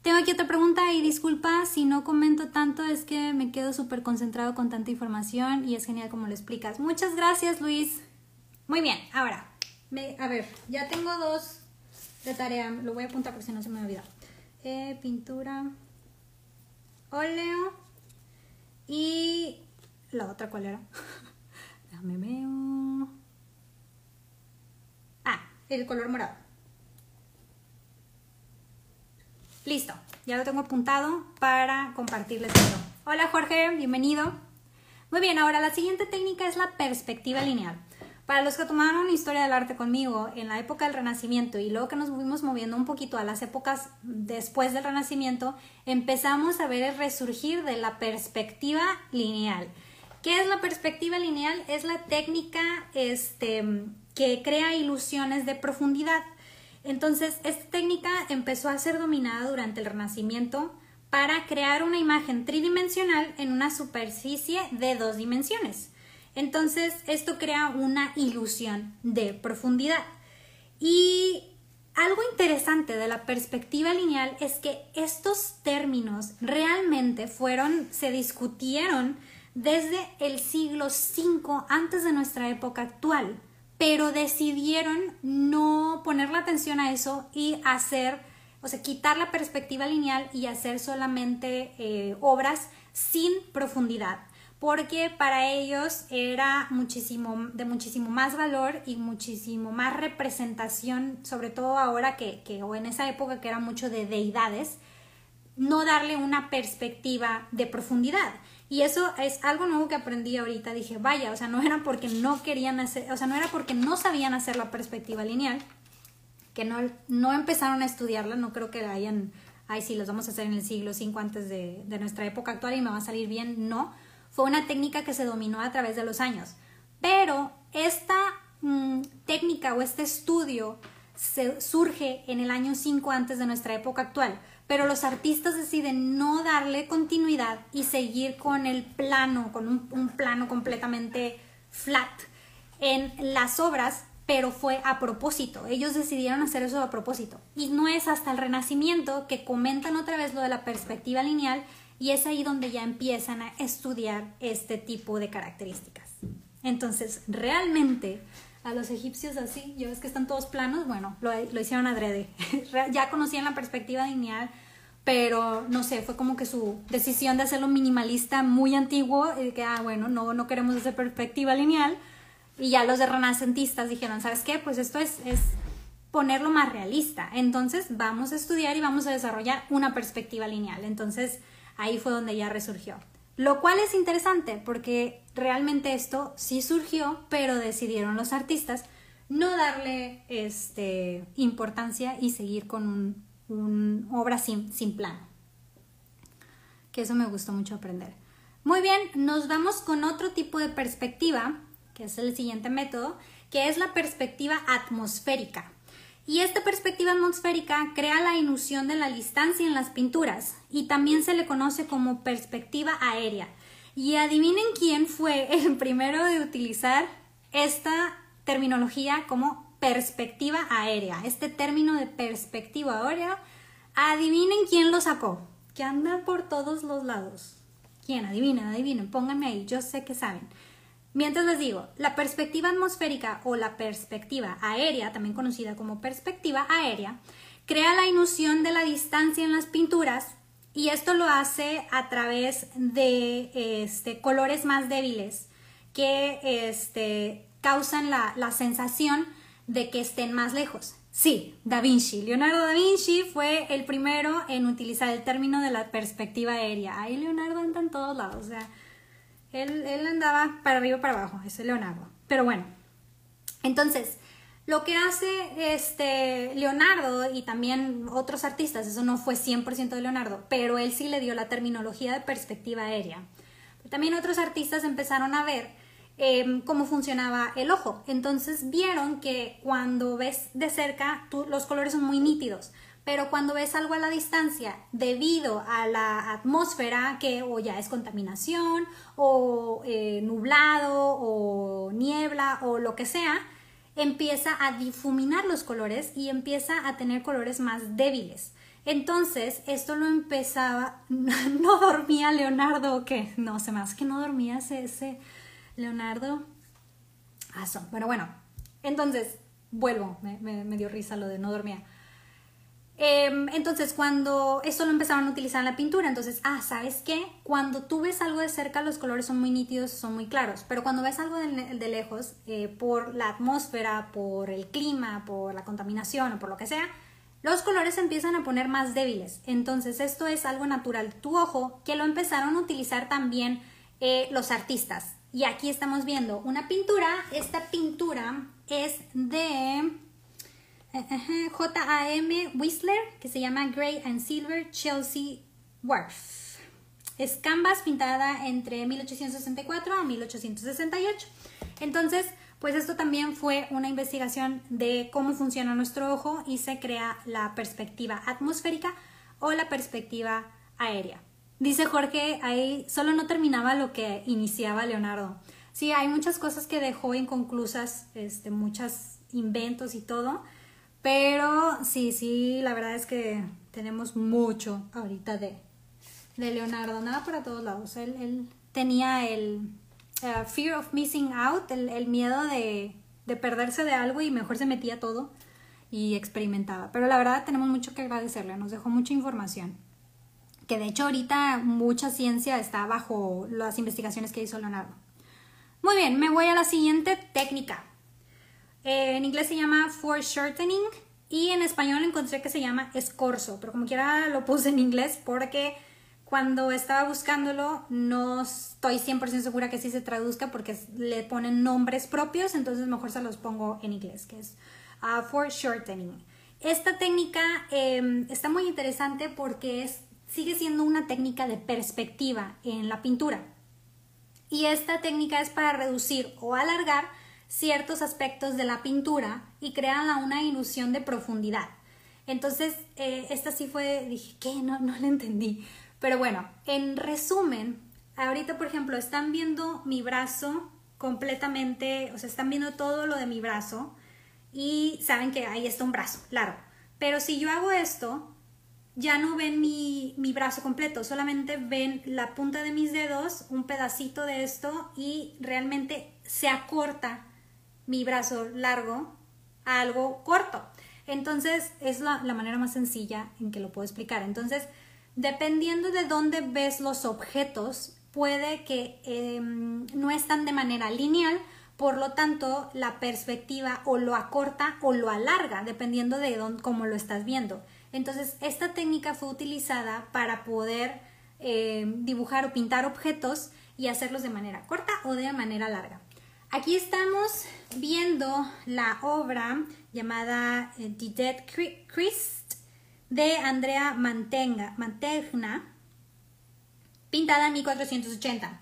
[SPEAKER 1] Tengo aquí otra pregunta y disculpa si no comento tanto, es que me quedo súper concentrado con tanta información y es genial como lo explicas. Muchas gracias, Luis. Muy bien, ahora, a ver, ya tengo dos de tarea, lo voy a apuntar por si no se me olvida. Eh, pintura, óleo y la otra, ¿cuál era? Déjame veo el color morado. Listo, ya lo tengo apuntado para compartirles esto. Hola Jorge, bienvenido. Muy bien, ahora la siguiente técnica es la perspectiva lineal. Para los que tomaron historia del arte conmigo en la época del Renacimiento y luego que nos fuimos moviendo un poquito a las épocas después del Renacimiento, empezamos a ver el resurgir de la perspectiva lineal. ¿Qué es la perspectiva lineal? Es la técnica este, que crea ilusiones de profundidad. Entonces, esta técnica empezó a ser dominada durante el Renacimiento para crear una imagen tridimensional en una superficie de dos dimensiones. Entonces, esto crea una ilusión de profundidad. Y algo interesante de la perspectiva lineal es que estos términos realmente fueron, se discutieron desde el siglo V antes de nuestra época actual, pero decidieron no poner la atención a eso y hacer, o sea, quitar la perspectiva lineal y hacer solamente eh, obras sin profundidad porque para ellos era muchísimo, de muchísimo más valor y muchísimo más representación, sobre todo ahora que, que, o en esa época que era mucho de deidades, no darle una perspectiva de profundidad. Y eso es algo nuevo que aprendí ahorita. Dije, vaya, o sea, no era porque no querían hacer, o sea, no era porque no sabían hacer la perspectiva lineal, que no, no empezaron a estudiarla, no creo que hayan, ay, sí, los vamos a hacer en el siglo V antes de, de nuestra época actual y me va a salir bien, no fue una técnica que se dominó a través de los años. Pero esta mm, técnica o este estudio se, surge en el año 5 antes de nuestra época actual, pero los artistas deciden no darle continuidad y seguir con el plano, con un, plano completamente flat en las obras, pero fue a propósito. Ellos decidieron hacer eso a propósito. Y no es hasta el Renacimiento que comentan otra vez lo de la perspectiva lineal y es ahí donde ya empiezan a estudiar este tipo de características. Entonces, realmente a los egipcios así, yo ves que están todos planos, bueno, lo, hicieron adrede. ya conocían la perspectiva lineal, pero no sé, fue como que su decisión de hacerlo minimalista muy antiguo, y que, ah, bueno, no, no queremos hacer perspectiva lineal. Y ya los de renacentistas dijeron, ¿sabes qué? Pues esto es, es ponerlo más realista. Entonces vamos a estudiar y vamos a desarrollar una perspectiva lineal. Entonces, ahí fue donde ya resurgió. Lo cual es interesante porque realmente esto sí surgió, pero decidieron los artistas no darle este, importancia y seguir con un, un obra sin, sin plano. Que eso me gustó mucho aprender. Muy bien, nos vamos con otro tipo de perspectiva, que es el siguiente método, que es la perspectiva atmosférica. Y esta perspectiva atmosférica crea la ilusión de la distancia en las pinturas y también se le conoce como perspectiva aérea. Y adivinen quién fue el primero de utilizar esta terminología como perspectiva aérea. Este término de perspectiva aérea, adivinen quién lo sacó, que anda por todos los lados. ¿Quién? Adivinen, adivinen, pónganme ahí, yo sé que saben. Mientras les digo, la perspectiva atmosférica o la perspectiva aérea, también conocida como perspectiva aérea, crea la ilusión de la distancia en las pinturas y esto lo hace a través de este, colores más débiles que este, causan la, la sensación de que estén más lejos. Sí, Da Vinci. Leonardo da Vinci fue el primero en utilizar el término de la perspectiva aérea. Ahí Leonardo anda en todos lados. O sea, él, andaba para arriba para abajo, ese Leonardo. Pero bueno, entonces, lo que hace este Leonardo y también otros artistas, eso no fue 100% de Leonardo, pero él sí le dio la terminología de perspectiva aérea. También otros artistas empezaron a ver em, cómo funcionaba el ojo. Entonces vieron que cuando ves de cerca, los colores son muy nítidos pero cuando ves algo a la distancia debido a la atmósfera que o ya es contaminación o eh, nublado o niebla o lo que sea, empieza a difuminar los colores y empieza a tener colores más débiles. Entonces, esto lo empezaba, no dormía Leonardo o qué, no, me hace que no dormía ese, Leonardo. Ah, bueno, bueno, entonces, vuelvo, me dio risa lo de no dormía. Em, entonces, cuando esto lo empezaron a utilizar en la pintura, entonces, ah, ¿sabes qué? Cuando tú ves algo de cerca, los colores son muy nítidos, son muy claros, pero cuando ves algo de, lejos, eh, por la atmósfera, por el clima, por la contaminación o por lo que sea, los colores empiezan a poner más débiles. Entonces, esto es algo natural tu ojo que lo empezaron a utilizar también eh, los artistas. Y aquí estamos viendo una pintura. Esta pintura es de J.A.M. Whistler, que se llama Grey and Silver Chelsea Wharf. es canvas pintada entre 1864 a 1868. Entonces, pues esto también fue una investigación de cómo funciona nuestro ojo y se crea la perspectiva atmosférica o la perspectiva aérea. Dice Jorge, ahí solo no terminaba lo que iniciaba Leonardo. Sí, hay muchas cosas que dejó inconclusas, este, muchos inventos y todo, pero sí, sí, la verdad es que tenemos mucho ahorita de, de Leonardo, nada para todos lados. Él, él tenía el uh, fear of missing out, el, el miedo de, de, perderse de algo y mejor se metía todo y experimentaba. Pero la verdad tenemos mucho que agradecerle, nos dejó mucha información. Que de hecho ahorita mucha ciencia está bajo las investigaciones que hizo Leonardo. Muy bien, me voy a la siguiente técnica. Eh, en inglés se llama foreshortening y en español encontré que se llama escorzo, pero como quiera lo puse en inglés porque cuando estaba buscándolo no estoy 100% segura que sí se traduzca porque le ponen nombres propios, entonces mejor se los pongo en inglés, que es uh, foreshortening. Esta técnica em, está muy interesante porque es, sigue siendo una técnica de perspectiva en la pintura y esta técnica es para reducir o alargar ciertos aspectos de la pintura y crear una ilusión de profundidad. Entonces, eh, esta sí fue, dije, ¿qué? No, no la entendí. Pero bueno, en resumen, ahorita, por ejemplo, están viendo mi brazo completamente, o sea, están viendo todo lo de mi brazo y saben que ahí está un brazo largo. Pero si yo hago esto, ya no ven mi, brazo completo, solamente ven la punta de mis dedos, un pedacito de esto y realmente se acorta mi brazo largo a algo corto. Entonces es la, manera más sencilla en que lo puedo explicar. Entonces, dependiendo de dónde ves los objetos, puede que em, no están de manera lineal, por lo tanto la perspectiva o lo acorta o lo alarga, dependiendo de dónde, cómo lo estás viendo. Entonces, esta técnica fue utilizada para poder eh, dibujar o pintar objetos y hacerlos de manera corta o de manera larga. Aquí estamos viendo la obra llamada eh, The Dead Christ de Andrea Mantegna, pintada en 1480.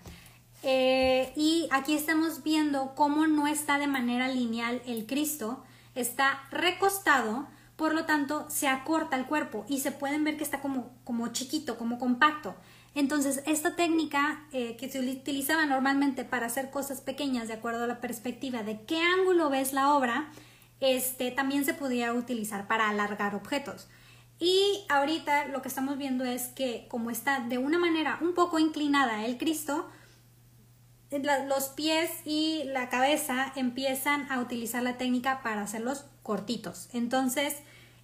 [SPEAKER 1] Eh, y aquí estamos viendo cómo no está de manera lineal el Cristo, está recostado, por lo tanto se acorta el cuerpo y se pueden ver que está como, como chiquito, como compacto. Entonces, esta técnica eh, que se utilizaba normalmente para hacer cosas pequeñas de acuerdo a la perspectiva de qué ángulo ves la obra, este, también se podía utilizar para alargar objetos. Y ahorita lo que estamos viendo es que como está de una manera un poco inclinada el Cristo, los pies y la cabeza empiezan a utilizar la técnica para hacerlos cortitos. Entonces,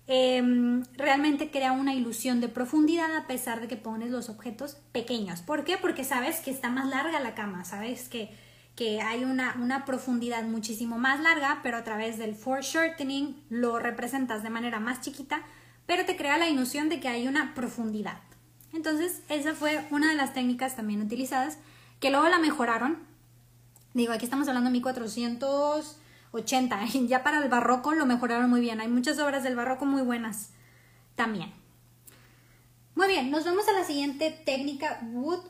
[SPEAKER 1] em, realmente crea una ilusión de profundidad a pesar de que pones los objetos pequeños. ¿Por qué? Porque sabes que está más larga la cama, sabes que, que hay una, una profundidad muchísimo más larga, pero a través del foreshortening lo representas de manera más chiquita, pero te crea la ilusión de que hay una profundidad. Entonces, esa fue una de las técnicas también utilizadas que luego la mejoraron. Digo, aquí estamos hablando de 1480, ya para el barroco lo mejoraron muy bien. Hay muchas obras del barroco muy buenas también. Muy bien, nos vamos a la siguiente técnica, wood,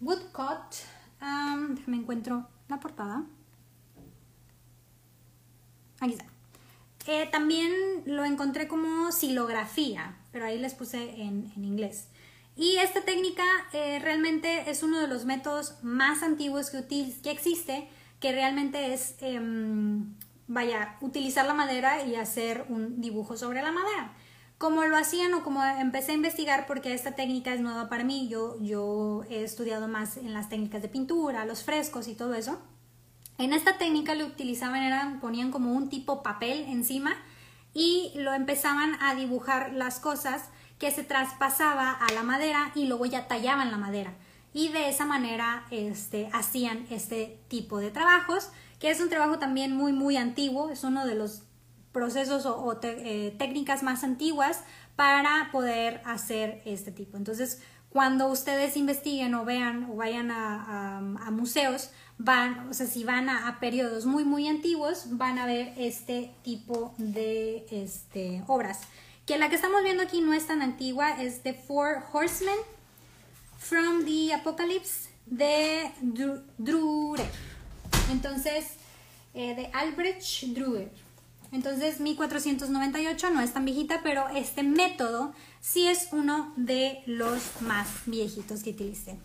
[SPEAKER 1] woodcut. Um, déjame encuentro la portada. Aquí está. Eh, también lo encontré como silografía, pero ahí les puse en, en inglés. Y esta técnica eh, realmente es uno de los métodos más antiguos que, que existe, que realmente es, em, vaya, utilizar la madera y hacer un dibujo sobre la madera. Como lo hacían o como empecé a investigar, porque esta técnica es nueva para mí, yo, yo he estudiado más en las técnicas de pintura, los frescos y todo eso. En esta técnica lo utilizaban, eran, ponían como un tipo papel encima y lo empezaban a dibujar las cosas que se traspasaba a la madera y luego ya tallaban la madera. Y de esa manera este, hacían este tipo de trabajos, que es un trabajo también muy, muy antiguo, es uno de los procesos o, eh, técnicas más antiguas para poder hacer este tipo. Entonces, cuando ustedes investiguen o vean o vayan a, museos, van, o sea, si van a, a, periodos muy, muy antiguos, van a ver este tipo de este, obras que la que estamos viendo aquí no es tan antigua, es The Four Horsemen. From the Apocalypse de Drurer. Entonces, eh, de Albrecht Drurer. Entonces, 1498 no es tan viejita, pero este método sí es uno de los más viejitos que utilicé.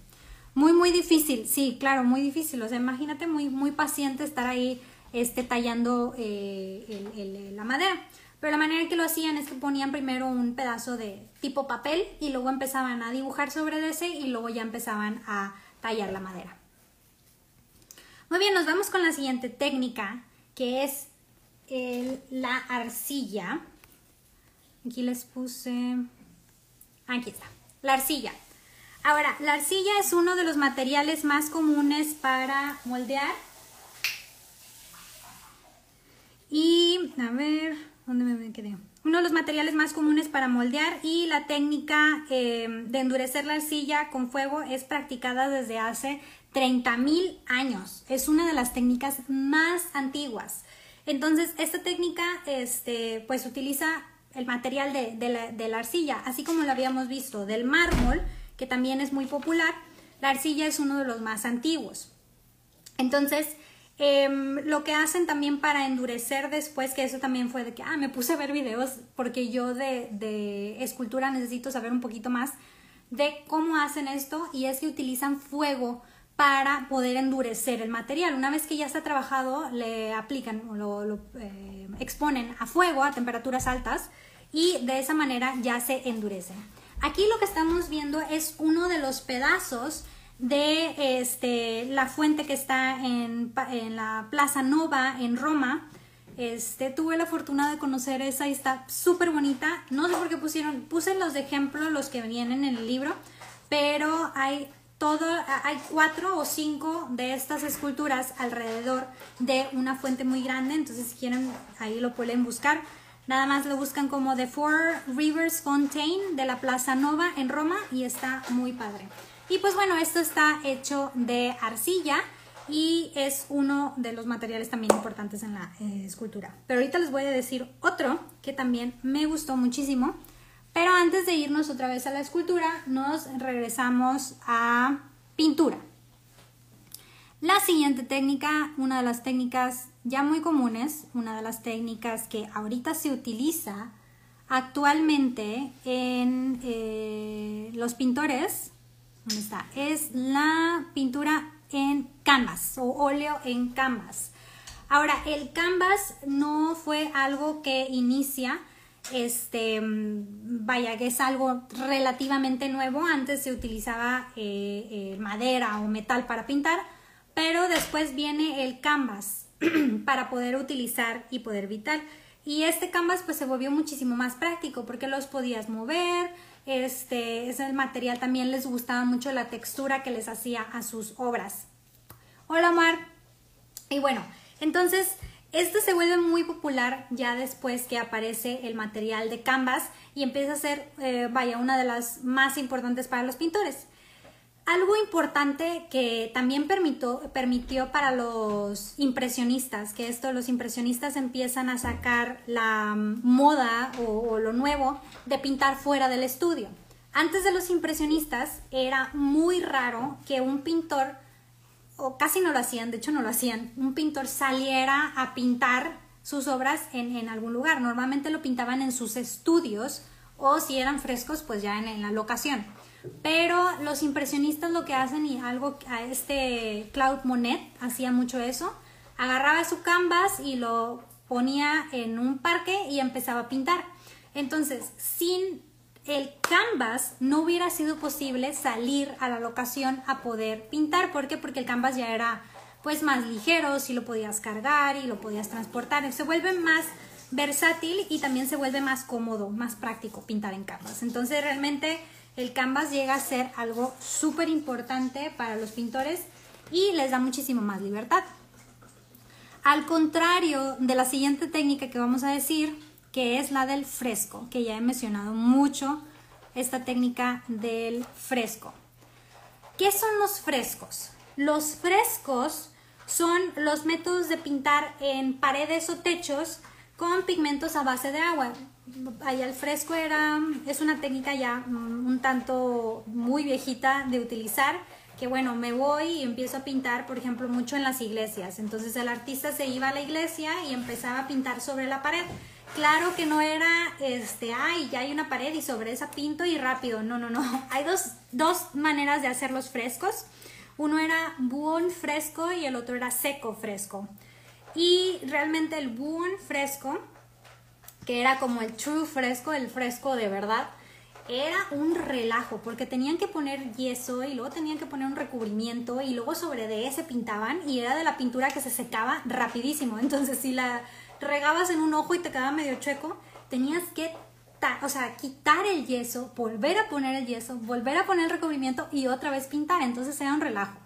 [SPEAKER 1] Muy, muy difícil, sí, claro, muy difícil. O sea, imagínate muy, muy paciente estar ahí este, tallando eh, la madera. Pero la manera en que lo hacían es que ponían primero un pedazo de tipo papel y luego empezaban a dibujar sobre ese y luego ya empezaban a tallar la madera. Muy bien, nos vamos con la siguiente técnica que es la arcilla. Aquí les puse... Aquí está, la arcilla. Ahora, la arcilla es uno de los materiales más comunes para moldear. Y, a ver, ¿dónde me quedé? Uno de los materiales más comunes para moldear y la técnica eh, de endurecer la arcilla con fuego es practicada desde hace 30.000 años. Es una de las técnicas más antiguas. Entonces, esta técnica, este, pues utiliza el material de, la, arcilla, así como lo habíamos visto del mármol, que también es muy popular, la arcilla es uno de los más antiguos. Entonces, em, lo que hacen también para endurecer después, que eso también fue de que, ah, me puse a ver videos porque yo de, de escultura necesito saber un poquito más de cómo hacen esto y es que utilizan fuego para poder endurecer el material. Una vez que ya está trabajado, le aplican o lo, eh, exponen a fuego a temperaturas altas y de esa manera ya se endurece. Aquí lo que estamos viendo es uno de los pedazos de este, la fuente que está en, en la Plaza Nova en Roma. Este, tuve la fortuna de conocer esa y está súper bonita. No sé por qué pusieron, puse los de ejemplo, los que vienen en el libro, pero hay todo, hay cuatro o cinco de estas esculturas alrededor de una fuente muy grande, entonces si quieren ahí lo pueden buscar. Nada más lo buscan como The Four Rivers Fontaine de la Plaza Nova en Roma y está muy padre. Y pues bueno, esto está hecho de arcilla y es uno de los materiales también importantes en la eh, escultura. Pero ahorita les voy a decir otro que también me gustó muchísimo pero antes de irnos otra vez a la escultura, nos regresamos a pintura. La siguiente técnica, una de las técnicas ya muy comunes, una de las técnicas que ahorita se utiliza actualmente en eh, los pintores, ¿dónde está? Es la pintura en canvas o óleo en canvas. Ahora, el canvas no fue algo que inicia este, vaya, que es algo relativamente nuevo. Antes se utilizaba eh, eh, madera o metal para pintar, pero después viene el canvas para poder utilizar y poder pintar. Y este canvas pues se volvió muchísimo más práctico porque los podías mover, este, ese material también les gustaba mucho la textura que les hacía a sus obras. Hola Mar. Y bueno, entonces este se vuelve muy popular ya después que aparece el material de canvas y empieza a ser, eh, vaya, una de las más importantes para los pintores. Algo importante que también permitió, permitió para los impresionistas, que esto los impresionistas empiezan a sacar la moda o lo nuevo de pintar fuera del estudio. Antes de los impresionistas era muy raro que un pintor o casi no lo hacían, de hecho no lo hacían, un pintor saliera a pintar sus obras en, algún lugar. Normalmente lo pintaban en sus estudios o si eran frescos, pues ya en, la locación. Pero los impresionistas lo que hacen, y algo a este Claude Monet hacía mucho eso, agarraba su canvas y lo ponía en un parque y empezaba a pintar. Entonces, sin el canvas no hubiera sido posible salir a la locación a poder pintar. ¿Por qué? Porque el canvas ya era pues más ligero, si lo podías cargar y lo podías transportar. Se vuelve más versátil y también se vuelve más cómodo, más práctico pintar en canvas. Entonces realmente el canvas llega a ser algo súper importante para los pintores y les da muchísimo más libertad. Al contrario de la siguiente técnica que vamos a decir, que es la del fresco, que ya he mencionado mucho esta técnica del fresco. ¿Qué son los frescos? Los frescos son los métodos de pintar en paredes o techos con pigmentos a base de agua. ahí al fresco era, es una técnica ya mm, un tanto muy viejita de utilizar, que bueno, me voy y empiezo a pintar, por ejemplo, mucho en las iglesias. Entonces el artista se iba a la iglesia y empezaba a pintar sobre la pared. Claro que no era, este, ay, ya hay una pared y sobre esa pinto y rápido. No, no, no. Hay dos, dos maneras de hacer los frescos. Uno era buon fresco y el otro era seco fresco. Y realmente el buon fresco, que era como el true fresco, el fresco de verdad, era un relajo porque tenían que poner yeso y luego tenían que poner un recubrimiento y luego sobre de ese pintaban y era de la pintura que se secaba rapidísimo. Entonces si la regabas en un ojo y te quedaba medio chueco, tenías que o sea, quitar el yeso, volver a poner el yeso, volver a poner el recubrimiento y otra vez pintar. Entonces era un relajo.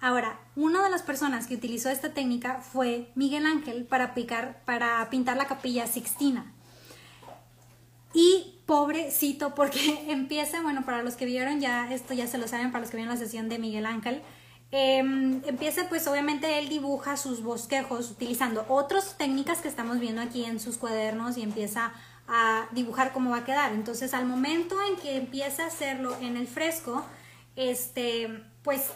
[SPEAKER 1] Ahora, una de las personas que utilizó esta técnica fue Miguel Ángel para, picar, para pintar la capilla Sixtina. Y pobrecito, porque empieza, bueno, para los que vieron ya, esto ya se lo saben, para los que vieron la sesión de Miguel Ángel, em, empieza pues obviamente él dibuja sus bosquejos utilizando otras técnicas que estamos viendo aquí en sus cuadernos y empieza a dibujar cómo va a quedar. Entonces al momento en que empieza a hacerlo en el fresco, este, pues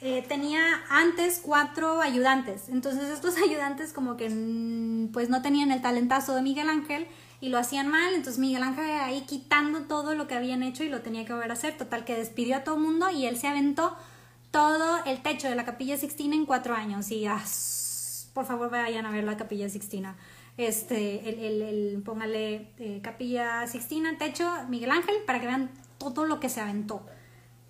[SPEAKER 1] eh, tenía antes cuatro ayudantes. Entonces estos ayudantes como que mm, pues no tenían el talentazo de Miguel Ángel y lo hacían mal, entonces Miguel Ángel ahí quitando todo lo que habían hecho y lo tenía que volver a hacer, total que despidió a todo el mundo y él se aventó todo el techo de la Capilla Sixtina en cuatro años y ah, por favor vayan a ver la Capilla Sixtina. Este, el, el, póngale eh, Capilla Sixtina, techo, Miguel Ángel, para que vean todo lo que se aventó.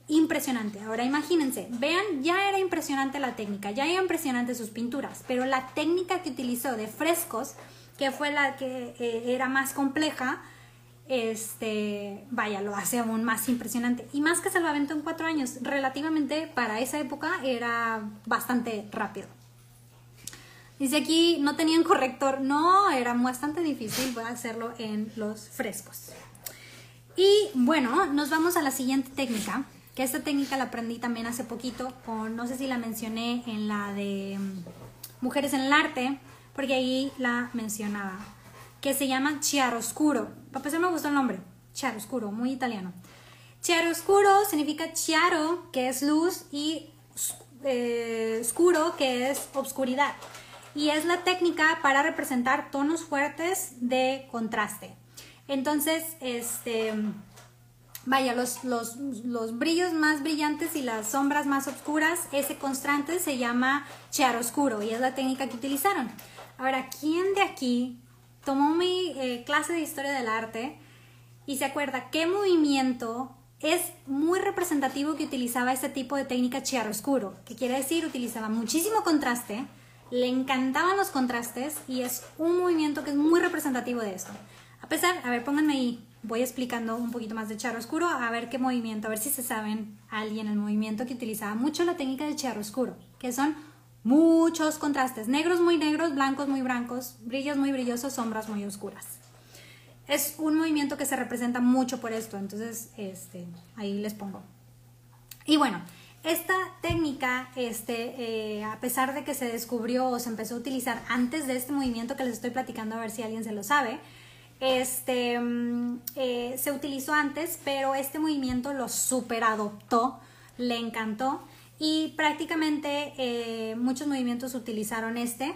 [SPEAKER 1] Impresionante. Ahora imagínense, vean, ya era impresionante la técnica, ya era impresionante sus pinturas, pero la técnica que utilizó de frescos que fue la que eh, era más compleja, este, vaya, lo hace aún más impresionante. Y más que se lo aventó en cuatro años, relativamente para esa época era bastante rápido. Dice aquí, no tenían corrector, no, era bastante difícil hacerlo en los frescos. Y bueno, nos vamos a la siguiente técnica, que esta técnica la aprendí también hace poquito, con, no sé si la mencioné en la de mm, Mujeres en el Arte, porque ahí la mencionaba, que se llama chiaroscuro. Para empezar me gustó el nombre, chiaroscuro, muy italiano. Chiaroscuro significa chiaro, que es luz, y eh, oscuro, que es obscuridad. Y es la técnica para representar tonos fuertes de contraste. Entonces, este, vaya, los, los, los, brillos más brillantes y las sombras más oscuras, ese constante se llama chiaroscuro y es la técnica que utilizaron. Ahora, ¿quién de aquí tomó mi eh, clase de historia del arte y se acuerda qué movimiento es muy representativo que utilizaba este tipo de técnica chiaroscuro? Que quiere decir, utilizaba muchísimo contraste, le encantaban los contrastes y es un movimiento que es muy representativo de esto. A pesar, a ver, pónganme ahí, voy explicando un poquito más de chiaroscuro, a ver qué movimiento, a ver si se saben alguien el movimiento que utilizaba mucho la técnica de chiaroscuro, que son muchos contrastes, negros muy negros, blancos muy blancos, brillos muy brillosos, sombras muy oscuras. Es un movimiento que se representa mucho por esto, entonces este, ahí les pongo. Y bueno, esta técnica, este, eh, a pesar de que se descubrió o se empezó a utilizar antes de este movimiento que les estoy platicando, a ver si alguien se lo sabe, este, mm, eh, se utilizó antes, pero este movimiento lo super adoptó, le encantó y prácticamente eh, muchos movimientos utilizaron este,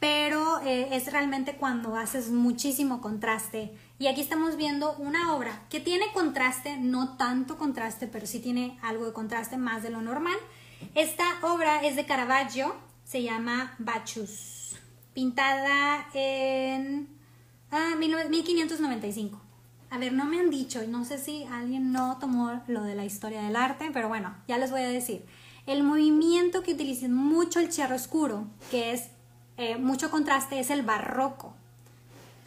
[SPEAKER 1] pero eh, es realmente cuando haces muchísimo contraste. Y aquí estamos viendo una obra que tiene contraste, no tanto contraste, pero sí tiene algo de contraste más de lo normal. Esta obra es de Caravaggio, se llama Bacchus, pintada en 1595. A ver, no me han dicho, y no sé si alguien no tomó lo de la historia del arte, pero bueno, ya les voy a decir. El movimiento que utiliza mucho el oscuro, que es eh, mucho contraste, es el barroco.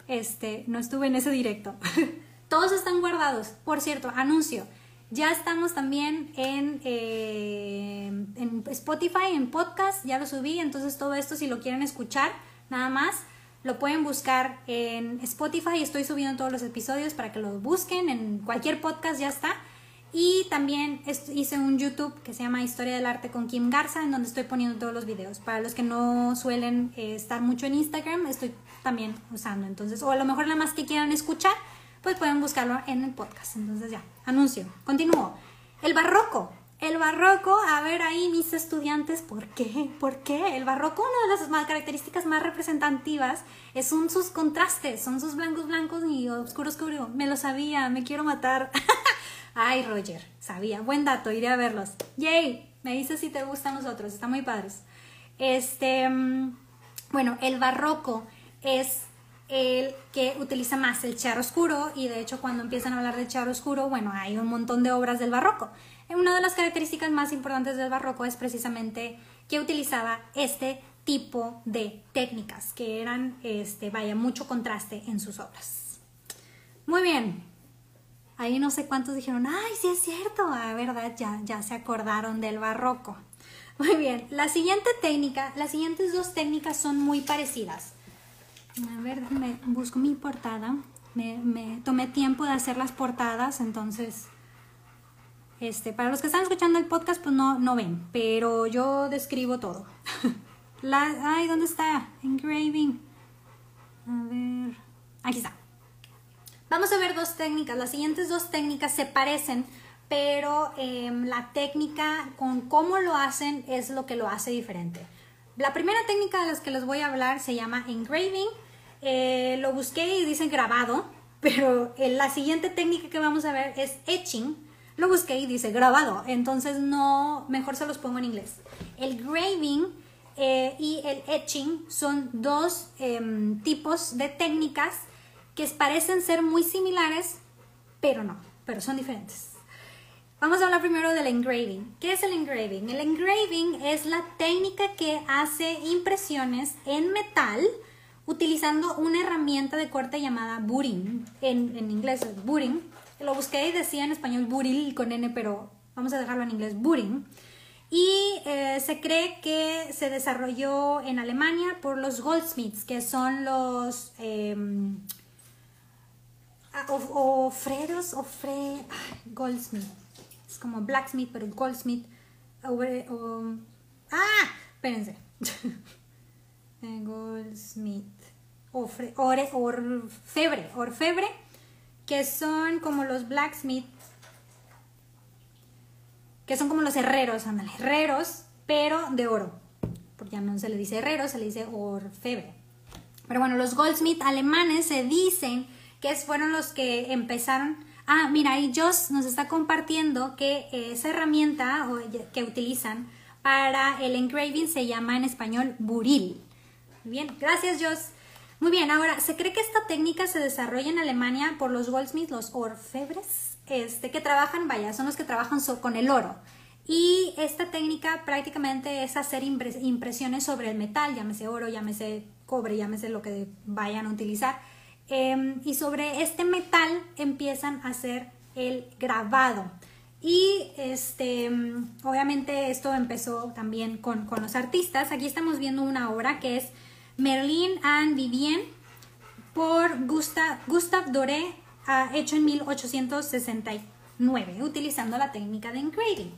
[SPEAKER 1] Este, no estuve en ese directo. Todos están guardados. Por cierto, anuncio. Ya estamos también en, eh, en Spotify, en podcast, ya lo subí, entonces todo esto si lo quieren escuchar, nada más, lo pueden buscar en Spotify, estoy subiendo todos los episodios para que lo busquen, en cualquier podcast ya está. Y también hice un YouTube que se llama Historia del Arte con Kim Garza, en donde estoy poniendo todos los videos. Para los que no suelen eh, estar mucho en Instagram, estoy también usando. Entonces, o a lo mejor nada más que quieran escuchar, pues pueden buscarlo en el podcast. Entonces ya, anuncio. Continúo. El barroco. El barroco, a ver ahí mis estudiantes, ¿por qué? ¿Por qué? El barroco, una de las características más representativas son sus contrastes, son sus blancos blancos y oscuros oscuros. Me lo sabía, me quiero matar. Ay, Roger, sabía. Buen dato, iré a verlos. Yay, me dices si te gustan los otros, están muy padres. Este, mm, bueno, el barroco es el que utiliza más el oscuro y de hecho cuando empiezan a hablar de oscuro, bueno, hay un montón de obras del barroco. Una de las características más importantes del barroco es precisamente que utilizaba este tipo de técnicas que eran, este, vaya, mucho contraste en sus obras. Muy bien. Ahí no sé cuántos dijeron, ay, sí es cierto, ah, verdad, ya, ya se acordaron del barroco. Muy bien, la siguiente técnica, las siguientes dos técnicas son muy parecidas. A ver, me busco mi portada. Me, tomé tiempo de hacer las portadas, entonces, este, para los que están escuchando el podcast, pues no, no ven, pero yo describo todo. La, ay, ¿dónde está? Engraving. A ver, aquí está. Vamos a ver dos técnicas. Las siguientes dos técnicas se parecen, pero em, la técnica con cómo lo hacen es lo que lo hace diferente. La primera técnica de las que les voy a hablar se llama engraving. Eh, lo busqué y dicen grabado, pero eh, la siguiente técnica que vamos a ver es etching. Lo busqué y dice grabado, entonces no, mejor se los pongo en inglés. El graving eh, y el etching son dos em, tipos de técnicas que parecen ser muy similares, pero no, pero son diferentes. Vamos a hablar primero del engraving. ¿Qué es el engraving? El engraving es la técnica que hace impresiones en metal utilizando una herramienta de corte llamada burring. En, inglés es burring. Lo busqué y decía en español buril con N, pero vamos a dejarlo en inglés burring. Y eh, se cree que se desarrolló en Alemania por los goldsmiths, que son los em, o, freros o fre, goldsmith es como blacksmith, pero goldsmith. ah, espérense. Eh, goldsmith. Ofre, ore, orfebre, orfebre, que son como los blacksmith, que son como los herreros, ándale, herreros, pero de oro. Porque ya no se le dice herrero, se le dice orfebre. Pero bueno, los goldsmith alemanes se dicen que fueron los que empezaron Ah, mira, ahí Joss nos está compartiendo que esa herramienta que utilizan para el engraving se llama en español buril. Bien, gracias Joss. Muy bien, ahora, se cree que esta técnica se desarrolla en Alemania por los goldsmiths, los orfebres, este, que trabajan, vaya, son los que trabajan con el oro. Y esta técnica prácticamente es hacer impresiones sobre el metal, llámese oro, llámese cobre, llámese lo que vayan a utilizar Em, y sobre este metal empiezan a hacer el grabado. Y este, obviamente esto empezó también con, los artistas. Aquí estamos viendo una obra que es Merlin and Vivien por Gustave, Gustave Doré, ah, hecho en 1869, utilizando la técnica de engraving.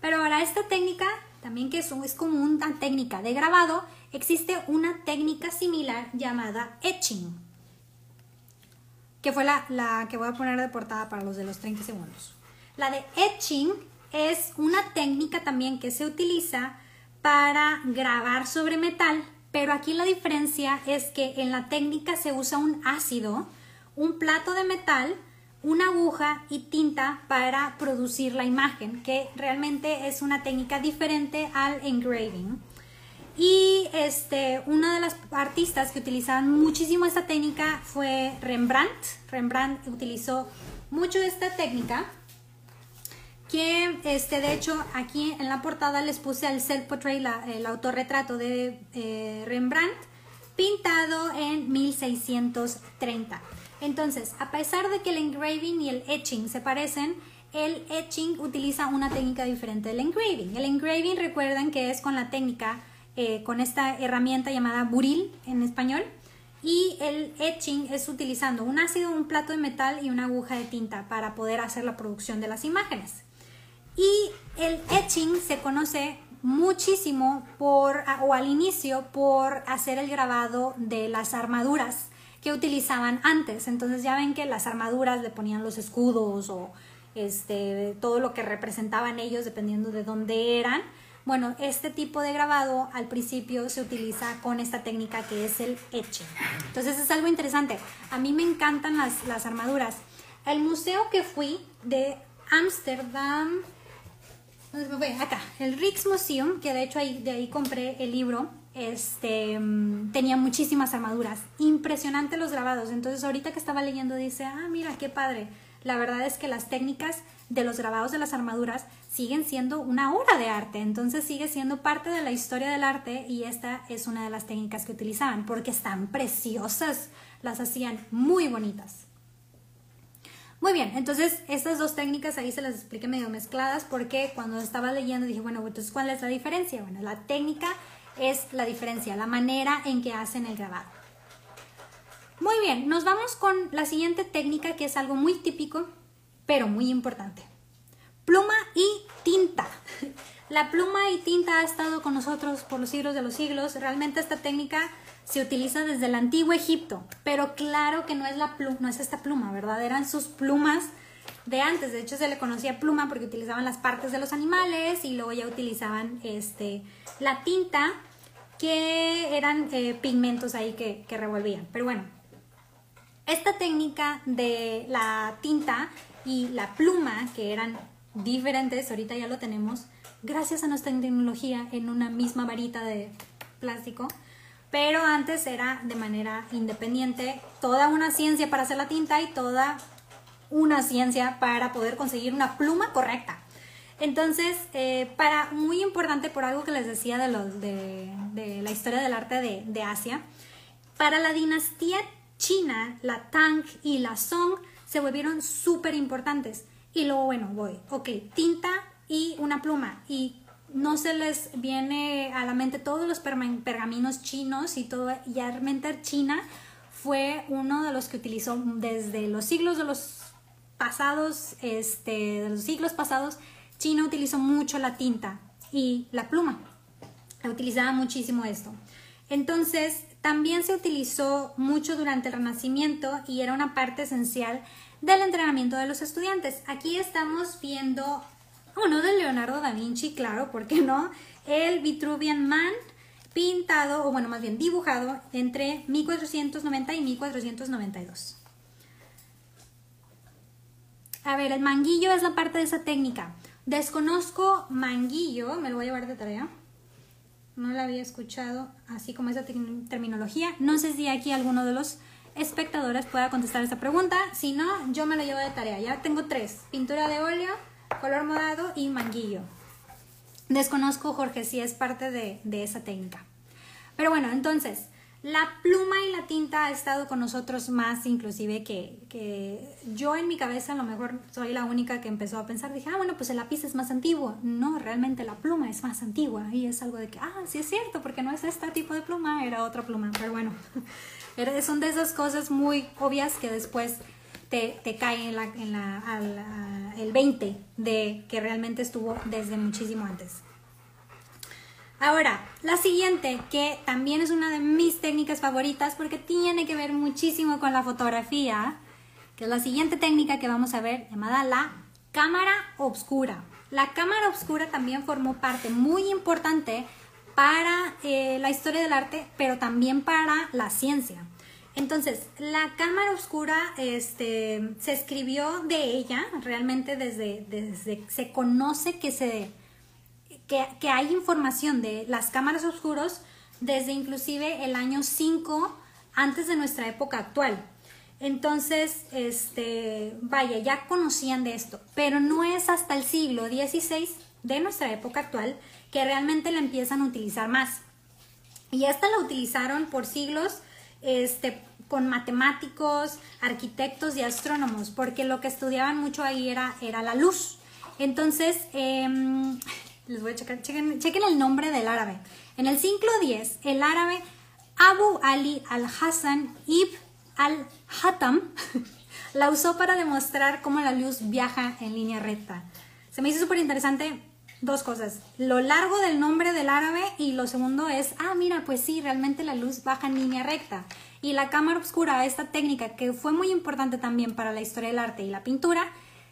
[SPEAKER 1] Pero ahora esta técnica, también que es, es como una técnica de grabado, existe una técnica similar llamada etching que fue la, que voy a poner de portada para los de los 30 segundos. La de etching es una técnica también que se utiliza para grabar sobre metal, pero aquí la diferencia es que en la técnica se usa un ácido, un plato de metal, una aguja y tinta para producir la imagen, que realmente es una técnica diferente al engraving. Y este, una de las artistas que utilizaban muchísimo esta técnica fue Rembrandt. Rembrandt utilizó mucho esta técnica. Que este, de hecho aquí en la portada les puse el self-portrait, el autorretrato de eh, Rembrandt, pintado en 1630. Entonces, a pesar de que el engraving y el etching se parecen, el etching utiliza una técnica diferente del engraving. El engraving recuerden que es con la técnica eh, con esta herramienta llamada buril en español. Y el etching es utilizando un ácido, un plato de metal y una aguja de tinta para poder hacer la producción de las imágenes. Y el etching se conoce muchísimo por, o al inicio, por hacer el grabado de las armaduras que utilizaban antes. Entonces ya ven que las armaduras le ponían los escudos o este, todo lo que representaban ellos dependiendo de dónde eran. Bueno, este tipo de grabado al principio se utiliza con esta técnica que es el etche. Entonces es algo interesante. A mí me encantan las, las armaduras. El museo que fui de Ámsterdam, acá, el Rijksmuseum, que de hecho ahí, de ahí compré el libro, este, mm, tenía muchísimas armaduras. Impresionante los grabados. Entonces ahorita que estaba leyendo dice, ah, mira, qué padre. La verdad es que las técnicas de los grabados de las armaduras siguen siendo una obra de arte, entonces sigue siendo parte de la historia del arte y esta es una de las técnicas que utilizaban porque están preciosas, las hacían muy bonitas. Muy bien, entonces estas dos técnicas ahí se las expliqué medio mezcladas porque cuando estaba leyendo dije, bueno, entonces ¿cuál es la diferencia? Bueno, la técnica es la diferencia, la manera en que hacen el grabado. Muy bien, nos vamos con la siguiente técnica que es algo muy típico pero muy importante. Pluma y tinta. La pluma y tinta ha estado con nosotros por los siglos de los siglos. Realmente esta técnica se utiliza desde el antiguo Egipto, pero claro que no es la pluma, no es esta pluma, ¿verdad? Eran sus plumas de antes. De hecho, se le conocía pluma porque utilizaban las partes de los animales y luego ya utilizaban este, la tinta, que eran eh, pigmentos ahí que, que revolvían. Pero bueno, esta técnica de la tinta y la pluma, que eran diferentes, ahorita ya lo tenemos, gracias a nuestra tecnología en una misma varita de plástico, pero antes era de manera independiente, toda una ciencia para hacer la tinta y toda una ciencia para poder conseguir una pluma correcta. Entonces, eh, para muy importante por algo que les decía de, la historia del arte de, de Asia, para la dinastía china, la Tang y la Song, se volvieron súper importantes. Y luego, bueno, voy, ok, tinta y una pluma. Y no se les viene a la mente todos los pergaminos chinos y todo, y realmente China fue uno de los que utilizó desde los siglos de los pasados, este, de los siglos pasados, China utilizó mucho la tinta y la pluma. Utilizaba muchísimo esto. Entonces, también se utilizó mucho durante el Renacimiento y era una parte esencial del entrenamiento de los estudiantes. Aquí estamos viendo uno de Leonardo da Vinci, claro, ¿por qué no? El Vitruvian Man pintado, o bueno, más bien dibujado entre 1490 y 1492. A ver, el manguillo es la parte de esa técnica. Desconozco manguillo, me lo voy a llevar de tarea no la había escuchado así como esa terminología. No sé si aquí alguno de los espectadores pueda contestar esta pregunta. Si no, yo me lo llevo de tarea. Ya tengo tres. Pintura de óleo, color morado y manguillo. Desconozco, Jorge, si es parte de, de esa técnica. Pero bueno, entonces, la pluma y la tinta ha estado con nosotros más inclusive que, que, yo en mi cabeza a lo mejor soy la única que empezó a pensar, dije, ah, bueno, pues el lápiz es más antiguo. No, realmente la pluma es más antigua y es algo de que, ah, sí es cierto, porque no es este tipo de pluma, era otra pluma. Pero bueno, son de esas cosas muy obvias que después te, cae en el 20 de que realmente estuvo desde muchísimo antes. Ahora, la siguiente, que también es una de mis técnicas favoritas porque tiene que ver muchísimo con la fotografía, que es la siguiente técnica que vamos a ver llamada la cámara obscura. La cámara obscura también formó parte muy importante para eh, la historia del arte, pero también para la ciencia. Entonces, la cámara oscura este, se escribió de ella, realmente desde, desde se conoce que se que, hay información de las cámaras oscuros desde inclusive el año 5 antes de nuestra época actual. Entonces, este, vaya, ya conocían de esto, pero no es hasta el siglo XVI de nuestra época actual que realmente la empiezan a utilizar más. Y esta la utilizaron por siglos este, con matemáticos, arquitectos y astrónomos, porque lo que estudiaban mucho ahí era, era la luz. Entonces, em, les voy a checar, chequen, el nombre del árabe. En el siglo X, el árabe Abu Ali al-Hassan ibn al-Hatam la usó para demostrar cómo la luz viaja en línea recta. Se me hizo súper interesante dos cosas. Lo largo del nombre del árabe y lo segundo es, ah, mira, pues sí, realmente la luz baja en línea recta. Y la cámara oscura, esta técnica que fue muy importante también para la historia del arte y la pintura,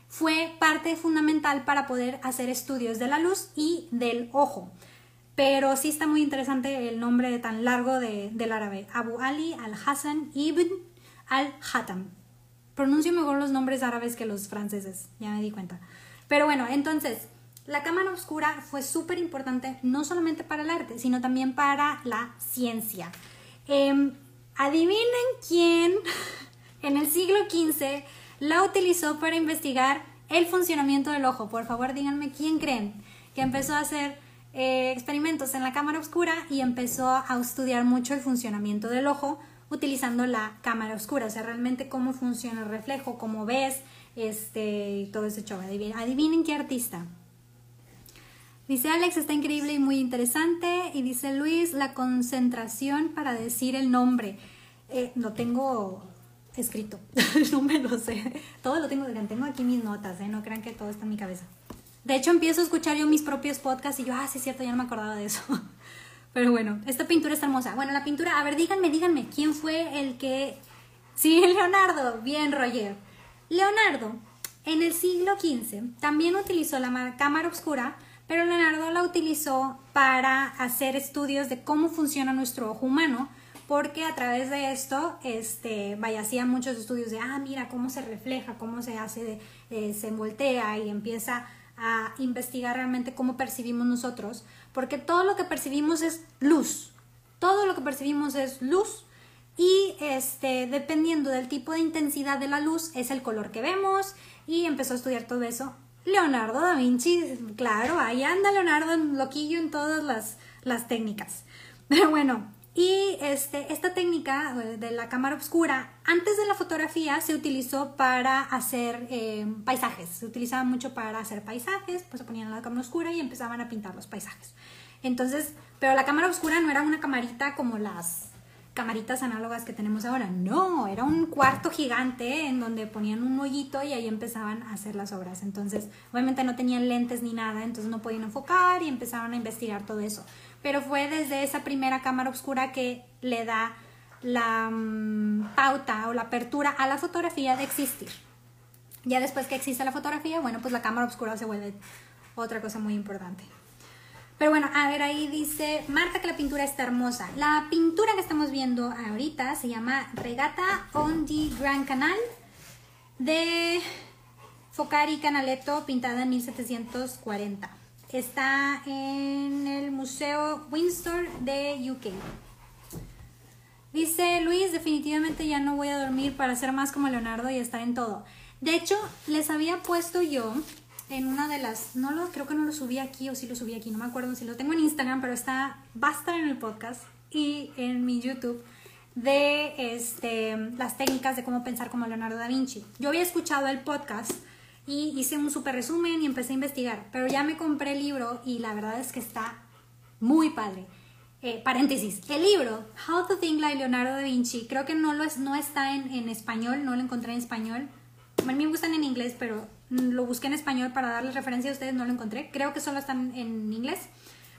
[SPEAKER 1] fue parte fundamental para poder hacer estudios de la luz y del ojo. Pero sí está muy interesante el nombre tan largo del árabe. Abu Ali al-Hassan ibn al-Hatam. Pronuncio mejor los nombres árabes que los franceses, ya me di cuenta. Pero bueno, entonces, la cámara oscura fue súper importante no solamente para el arte, sino también para la ciencia. Em, adivinen quién en el siglo XV la utilizó para investigar el funcionamiento del ojo. Por favor, díganme quién creen que empezó a hacer eh, experimentos en la cámara oscura y empezó a estudiar mucho el funcionamiento del ojo utilizando la cámara oscura, o sea, realmente cómo funciona el reflejo, cómo ves, este, todo ese show. adivinen qué artista. Dice Alex, está increíble y muy interesante. Y dice Luis, la concentración para decir el nombre. Eh, lo tengo escrito, no me lo sé. Todo lo tengo, tengo aquí mis notas, ¿eh? no crean que todo está en mi cabeza. De hecho, empiezo a escuchar yo mis propios podcasts y yo, ah, sí, es cierto, ya no me acordaba de eso. Pero bueno, esta pintura está hermosa. Bueno, la pintura, a ver, díganme, díganme, ¿quién fue el que... Sí, Leonardo. Bien, Roger. Leonardo, en el siglo XV, también utilizó la cámara oscura pero Leonardo la utilizó para hacer estudios de cómo funciona nuestro ojo humano, porque a través de esto, este, vaya, hacía muchos estudios de, ah, mira cómo se refleja, cómo se hace, eh, se voltea y empieza a investigar realmente cómo percibimos nosotros, porque todo lo que percibimos es luz, todo lo que percibimos es luz y este, dependiendo del tipo de intensidad de la luz es el color que vemos y empezó a estudiar todo eso Leonardo da Vinci, claro, ahí anda Leonardo loquillo en todas las, las técnicas. Pero bueno, y este, esta técnica eh, de la cámara oscura, antes de la fotografía se utilizó para hacer eh, paisajes, se utilizaba mucho para hacer paisajes, pues se ponían la cámara oscura y empezaban a pintar los paisajes. Entonces, pero la cámara oscura no era una camarita como las camaritas análogas que tenemos ahora. No, era un cuarto gigante en donde ponían un hoyito y ahí empezaban a hacer las obras. Entonces, obviamente no tenían lentes ni nada, entonces no podían enfocar y empezaron a investigar todo eso. Pero fue desde esa primera cámara oscura que le da la mm, pauta o la apertura a la fotografía de existir. Ya después que existe la fotografía, bueno, pues la cámara oscura se vuelve otra cosa muy importante. Pero bueno, a ver, ahí dice Marta que la pintura está hermosa. La pintura que estamos viendo ahorita se llama Regata on the Grand Canal de Focari Canaletto, pintada en 1740. Está en el Museo Windsor de UK. Dice Luis, definitivamente ya no voy a dormir para ser más como Leonardo y estar en todo. De hecho, les había puesto yo en una de las, no lo, creo que no lo subí aquí o si lo subí aquí, no me acuerdo si lo tengo en Instagram, pero está, va a estar en el podcast y en mi YouTube de este, las técnicas de cómo pensar como Leonardo da Vinci. Yo había escuchado el podcast y hice un super resumen y empecé a investigar, pero ya me compré el libro y la verdad es que está muy padre. Eh, paréntesis, el libro How to Think Like Leonardo da Vinci, creo que no, lo es, no está en, en español, no lo encontré en español. A mí me gustan en inglés, pero lo busqué en español para darles referencia a ustedes, no lo encontré. Creo que solo están en inglés.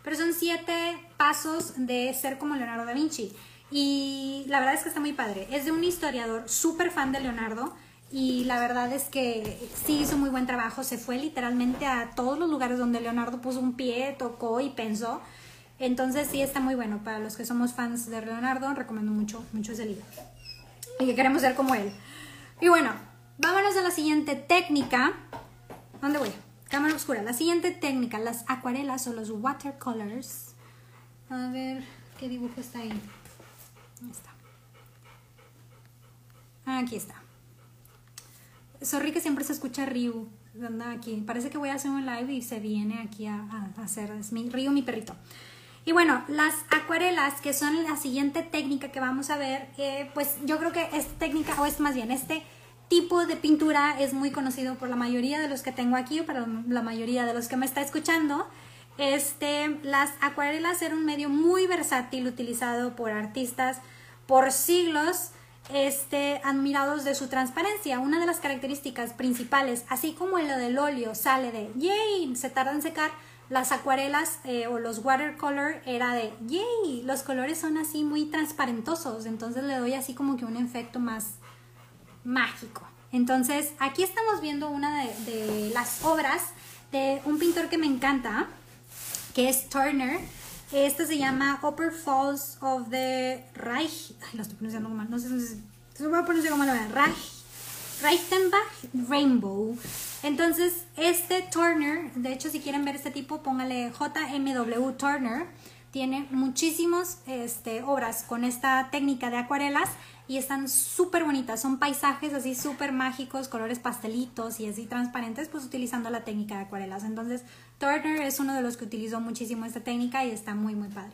[SPEAKER 1] Pero son siete pasos de ser como Leonardo da Vinci. Y la verdad es que está muy padre. Es de un historiador súper fan de Leonardo. Y la verdad es que sí hizo muy buen trabajo. Se fue literalmente a todos los lugares donde Leonardo puso un pie, tocó y pensó. Entonces sí está muy bueno. Para los que somos fans de Leonardo, recomiendo mucho, mucho ese libro. Y que queremos ser como él. Y bueno, Vámonos a la siguiente técnica. ¿Dónde voy? Cámara oscura. La siguiente técnica, las acuarelas o los watercolors. A ver, ¿qué dibujo está ahí? ¿Dónde está? Aquí está. Sorry que siempre se escucha Ryu. Anda aquí. Parece que voy a hacer un live y se viene aquí a, hacer. Es mi, Ryu, mi perrito. Y bueno, las acuarelas, que son la siguiente técnica que vamos a ver, eh, pues yo creo que esta técnica, o es más bien, este tipo de pintura es muy conocido por la mayoría de los que tengo aquí o para la mayoría de los que me está escuchando. Este, las acuarelas eran un medio muy versátil utilizado por artistas por siglos este, admirados de su transparencia. Una de las características principales, así como lo del óleo sale de yay, se tarda en secar, las acuarelas eh, o los watercolor era de, yay, los colores son así muy transparentosos, entonces le doy así como que un efecto más mágico. Entonces, aquí estamos viendo una de, las obras de un pintor que me encanta, que es Turner. Este se llama Upper Falls of the Reich. Ay, lo estoy pronunciando mal, no sé si se voy a pronunciar como vean. Reich, Reichenbach Rainbow. Entonces, este Turner, de hecho, si quieren ver este tipo, póngale JMW Turner. Tiene muchísimas este, obras con esta técnica de acuarelas y están súper bonitas. Son paisajes así súper mágicos, colores pastelitos y así transparentes, pues utilizando la técnica de acuarelas. Entonces, Turner es uno de los que utilizó muchísimo esta técnica y está muy, muy padre.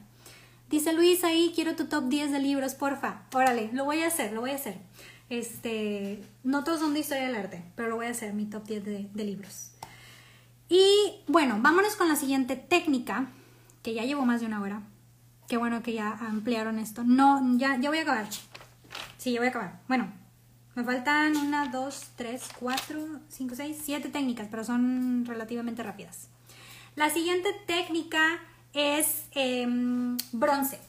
[SPEAKER 1] Dice Luis ahí, quiero tu top 10 de libros, porfa. Órale, lo voy a hacer, lo voy a hacer. Este, no todos son de historia del arte, pero lo voy a hacer mi top 10 de, de libros. Y bueno, vámonos con la siguiente técnica, que ya llevo más de una hora. Qué bueno que ya ampliaron esto. No, ya, ya voy a acabar. Sí, ya voy a acabar. Bueno, me faltan una, dos, tres, cuatro, cinco, seis, siete técnicas, pero son relativamente rápidas. La siguiente técnica es em, bronce.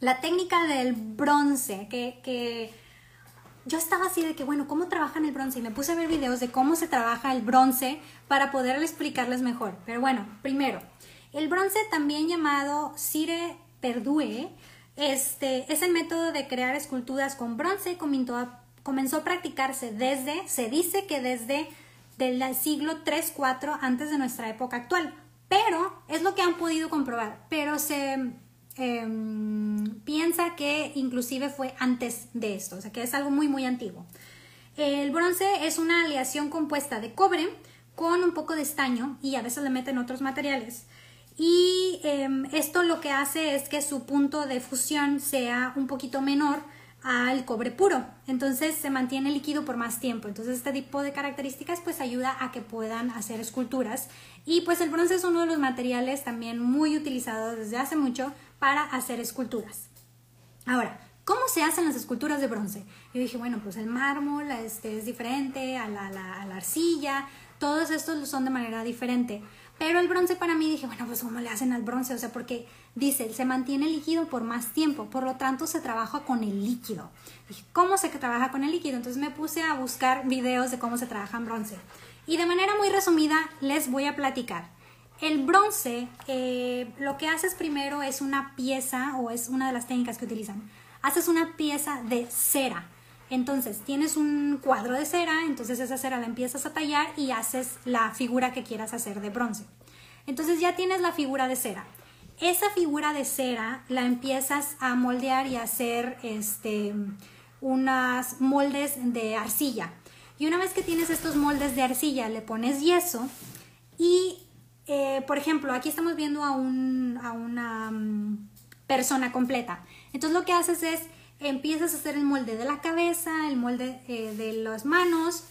[SPEAKER 1] La técnica del bronce, que, que, yo estaba así de que, bueno, ¿cómo trabajan el bronce? Y me puse a ver videos de cómo se trabaja el bronce para poder explicarles mejor. Pero bueno, primero, el bronce también llamado Cire Perdue, este, es el método de crear esculturas con bronce comenzó a, practicarse desde, se dice que desde del siglo 3-4 antes de nuestra época actual, pero es lo que han podido comprobar, pero se em, piensa que inclusive fue antes de esto, o sea que es algo muy muy antiguo. El bronce es una aleación compuesta de cobre con un poco de estaño y a veces le meten otros materiales y em, esto lo que hace es que su punto de fusión sea un poquito menor al cobre puro. Entonces se mantiene líquido por más tiempo. Entonces este tipo de características pues ayuda a que puedan hacer esculturas. Y pues el bronce es uno de los materiales también muy utilizados desde hace mucho para hacer esculturas. Ahora, ¿cómo se hacen las esculturas de bronce? Yo dije, bueno, pues el mármol este, es diferente a la, a la arcilla. Todos estos son de manera diferente. Pero el bronce para mí dije, bueno, pues ¿cómo le hacen al bronce? O sea, porque dice, se mantiene líquido por más tiempo, por lo tanto se trabaja con el líquido. Dije, ¿cómo se trabaja con el líquido? Entonces me puse a buscar videos de cómo se trabaja en bronce. Y de manera muy resumida les voy a platicar. El bronce eh, lo que haces primero es una pieza, o es una de las técnicas que utilizan, haces una pieza de cera. Entonces tienes un cuadro de cera, entonces esa cera la empiezas a tallar y haces la figura que quieras hacer de bronce. Entonces ya tienes la figura de cera. Esa figura de cera la empiezas a moldear y a hacer este, unas moldes de arcilla. Y una vez que tienes estos moldes de arcilla, le pones yeso y, eh, por ejemplo, aquí estamos viendo a, a una mm, persona completa. Entonces lo que haces es empiezas a hacer el molde de la cabeza, el molde eh, de las manos,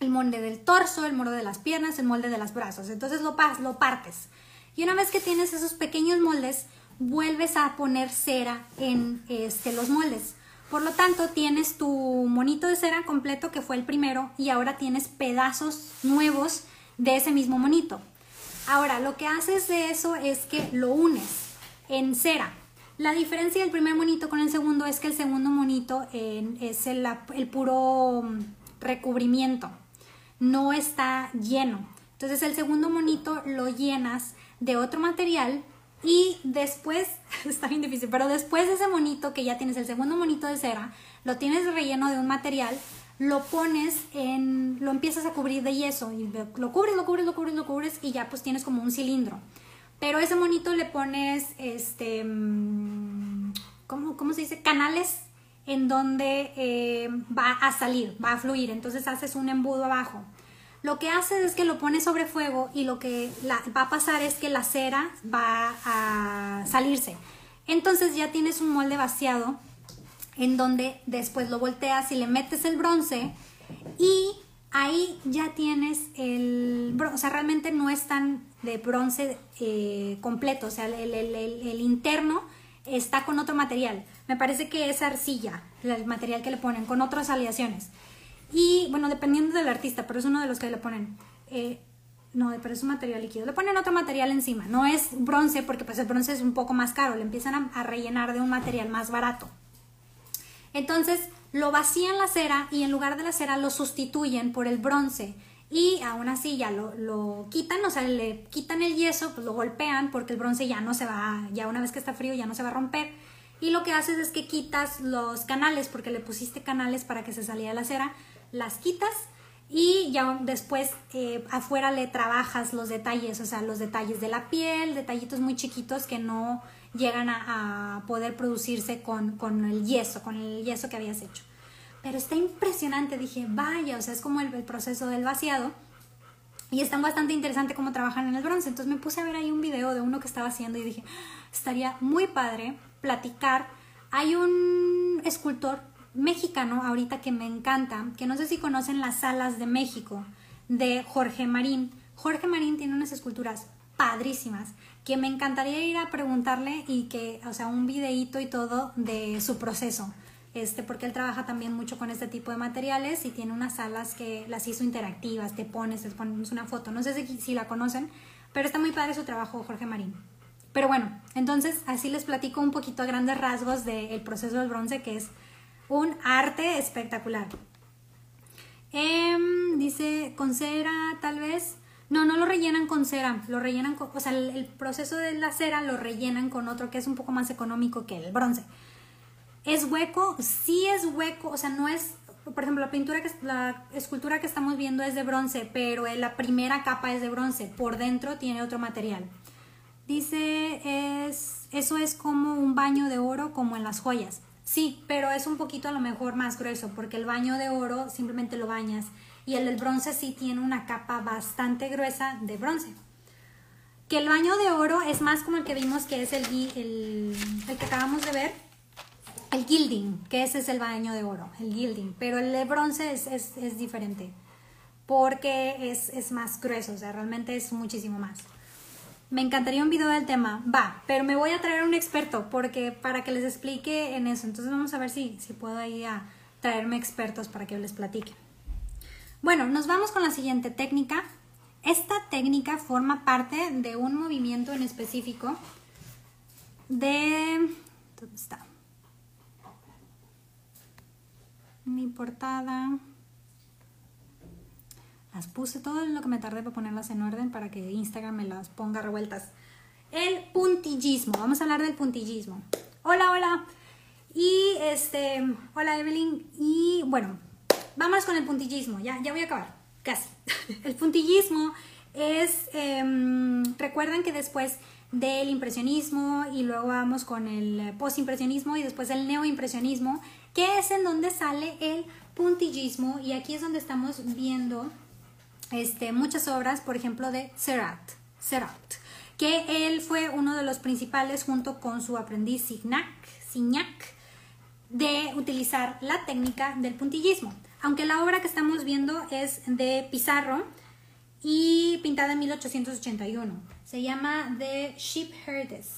[SPEAKER 1] el molde del torso, el molde de las piernas, el molde de los brazos. Entonces lo, lo partes. Y una vez que tienes esos pequeños moldes, vuelves a poner cera en este, los moldes. Por lo tanto, tienes tu monito de cera completo, que fue el primero, y ahora tienes pedazos nuevos de ese mismo monito. Ahora, lo que haces de eso es que lo unes en cera. La diferencia del primer monito con el segundo es que el segundo monito es el, puro mm, recubrimiento, no está lleno. Entonces el segundo monito lo llenas de otro material y después, está bien difícil, pero después de ese monito que ya tienes, el segundo monito de cera, lo tienes relleno de un material, lo pones en, lo empiezas a cubrir de yeso y lo cubres, lo cubres, lo cubres, lo cubres y ya pues tienes como un cilindro. Pero ese monito le pones, este, mm, ¿cómo, cómo se dice? Canales en donde eh, va a salir, va a fluir. Entonces haces un embudo abajo. Lo que haces es que lo pones sobre fuego y lo que va a pasar es que la cera va a salirse. Entonces ya tienes un molde vaciado en donde después lo volteas y le metes el bronce y ahí ya tienes el, o sea, realmente no es tan de bronce eh, completo, o sea, el, interno está con otro material. Me parece que es arcilla, el material que le ponen, con otras aleaciones. Y bueno, dependiendo del artista, pero es uno de los que le ponen. Eh, no, pero es un material líquido. Le ponen otro material encima. No es bronce porque pues el bronce es un poco más caro. Le empiezan a, rellenar de un material más barato. Entonces lo vacían la cera y en lugar de la cera lo sustituyen por el bronce. Y aún así ya lo, lo quitan, o sea, le quitan el yeso, pues lo golpean porque el bronce ya no se va, ya una vez que está frío ya no se va a romper. Y lo que haces es que quitas los canales porque le pusiste canales para que se saliera la cera. Las quitas y ya después eh, afuera le trabajas los detalles, o sea, los detalles de la piel, detallitos muy chiquitos que no llegan a, poder producirse con, el yeso, con el yeso que habías hecho. Pero está impresionante, dije, vaya, o sea, es como el, proceso del vaciado. Y está bastante interesante cómo trabajan en el bronce. Entonces me puse a ver ahí un video de uno que estaba haciendo y dije, estaría muy padre platicar. Hay un escultor mexicano ahorita que me encanta, que no sé si conocen las salas de México de Jorge Marín. Jorge Marín tiene unas esculturas padrísimas que me encantaría ir a preguntarle y que, o sea, un videíto y todo de su proceso. Este, porque él trabaja también mucho con este tipo de materiales y tiene unas salas que las hizo interactivas, te pones, te pones una foto, no sé si, si la conocen, pero está muy padre su trabajo, Jorge Marín. Pero bueno, entonces así les platico un poquito a grandes rasgos del proceso del bronce, que es un arte espectacular. Em, dice, con cera tal vez. No, no lo rellenan con cera, lo rellenan con, o sea, el, proceso de la cera lo rellenan con otro que es un poco más económico que el bronce. ¿Es hueco? Sí es hueco, o sea, no es, por ejemplo, la pintura, que, la escultura que estamos viendo es de bronce, pero la primera capa es de bronce, por dentro tiene otro material. Dice, es, eso es como un baño de oro como en las joyas. Sí, pero es un poquito a lo mejor más grueso porque el baño de oro simplemente lo bañas y el del bronce sí tiene una capa bastante gruesa de bronce. Que el baño de oro es más como el que vimos que es el, el, que acabamos de ver, el gilding, que ese es el baño de oro, el gilding, pero el de bronce es, es, diferente porque es, es más grueso, o sea, realmente es muchísimo más. Me encantaría un video del tema. Va, pero me voy a traer un experto porque para que les explique en eso. Entonces vamos a ver si, si puedo ahí a traerme expertos para que les platique. Bueno, nos vamos con la siguiente técnica. Esta técnica forma parte de un movimiento en específico de... ¿Dónde está? Mi portada. Las puse todo lo que me tardé para ponerlas en orden para que Instagram me las ponga revueltas. El puntillismo. Vamos a hablar del puntillismo. Hola, hola. Y este, hola Evelyn. Y bueno, vamos con el puntillismo. Ya, ya voy a acabar. Casi. El puntillismo es, em, recuerdan que después del impresionismo y luego vamos con el postimpresionismo y después el neoimpresionismo, que es en donde sale el puntillismo y aquí es donde estamos viendo este, muchas obras, por ejemplo, de Serrat, Serrat, que él fue uno de los principales junto con su aprendiz Signac, Signac, de utilizar la técnica del puntillismo. Aunque la obra que estamos viendo es de Pizarro y pintada en 1881. Se llama The Sheepherdes,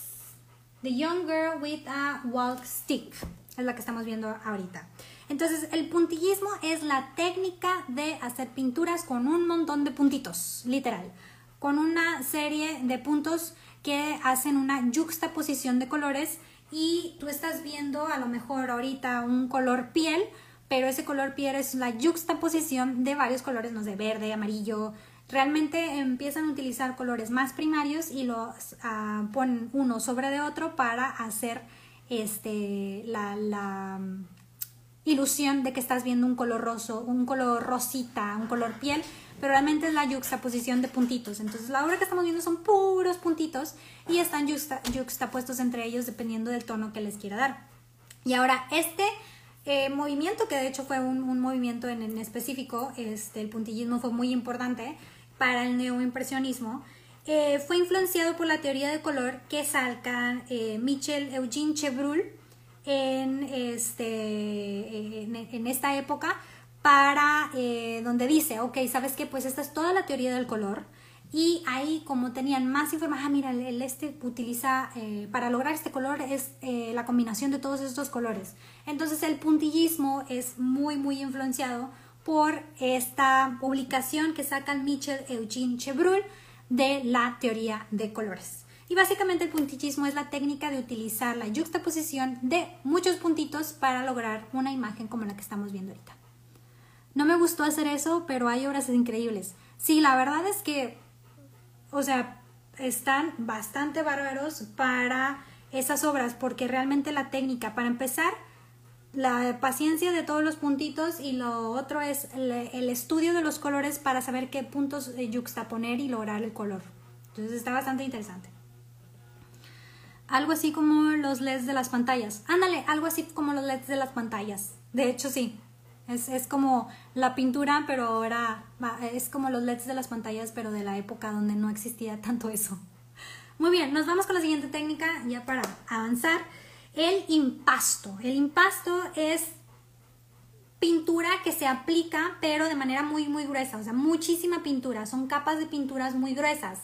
[SPEAKER 1] The Young Girl with a Walk Stick. Es la que estamos viendo ahorita. Entonces, el puntillismo es la técnica de hacer pinturas con un montón de puntitos, literal, con una serie de puntos que hacen una juxtaposición de colores y tú estás viendo a lo mejor ahorita un color piel, pero ese color piel es la juxtaposición de varios colores, no sé, verde, amarillo. Realmente empiezan a utilizar colores más primarios y los ah, ponen uno sobre de otro para hacer este, la, la ilusión de que estás viendo un color roso, un color rosita, un color piel, pero realmente es la juxtaposición de puntitos. Entonces la obra que estamos viendo son puros puntitos y están juxtapuestos entre ellos dependiendo del tono que les quiera dar. Y ahora este eh, movimiento, que de hecho fue un, movimiento en, específico, este, el puntillismo fue muy importante para el neoimpresionismo, eh, fue influenciado por la teoría de color que saca eh, Michel Eugene Chevreul en, este, en, esta época para eh, donde dice, ok, ¿sabes qué? Pues esta es toda la teoría del color. Y ahí como tenían más información, ah, mira, el, este utiliza, eh, para lograr este color es eh, la combinación de todos estos colores. Entonces el puntillismo es muy, muy influenciado por esta publicación que saca Michel Eugene Chevreul de la teoría de colores. Y básicamente el puntillismo es la técnica de utilizar la juxtaposición de muchos puntitos para lograr una imagen como la que estamos viendo ahorita. No me gustó hacer eso, pero hay obras increíbles. Sí, la verdad es que, o sea, están bastante bárbaros para esas obras, porque realmente la técnica, para empezar, la paciencia de todos los puntitos y lo otro es el, estudio de los colores para saber qué puntos juxtaponer y lograr el color. Entonces está bastante interesante. Algo así como los LEDs de las pantallas. Ándale, algo así como los LEDs de las pantallas. De hecho, sí. Es, es como la pintura, pero ahora es como los LEDs de las pantallas, pero de la época donde no existía tanto eso. Muy bien, nos vamos con la siguiente técnica ya para avanzar. El impasto. El impasto es pintura que se aplica, pero de manera muy, muy gruesa. O sea, muchísima pintura. Son capas de pinturas muy gruesas.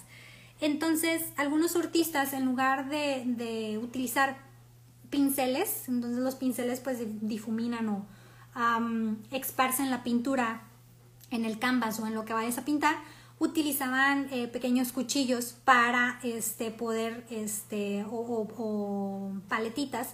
[SPEAKER 1] Entonces, algunos artistas, en lugar de, utilizar pinceles, entonces los pinceles pues difuminan o um, esparcen la pintura en el canvas o en lo que vayas a pintar, utilizaban eh, pequeños cuchillos para este, poder, este, o, paletitas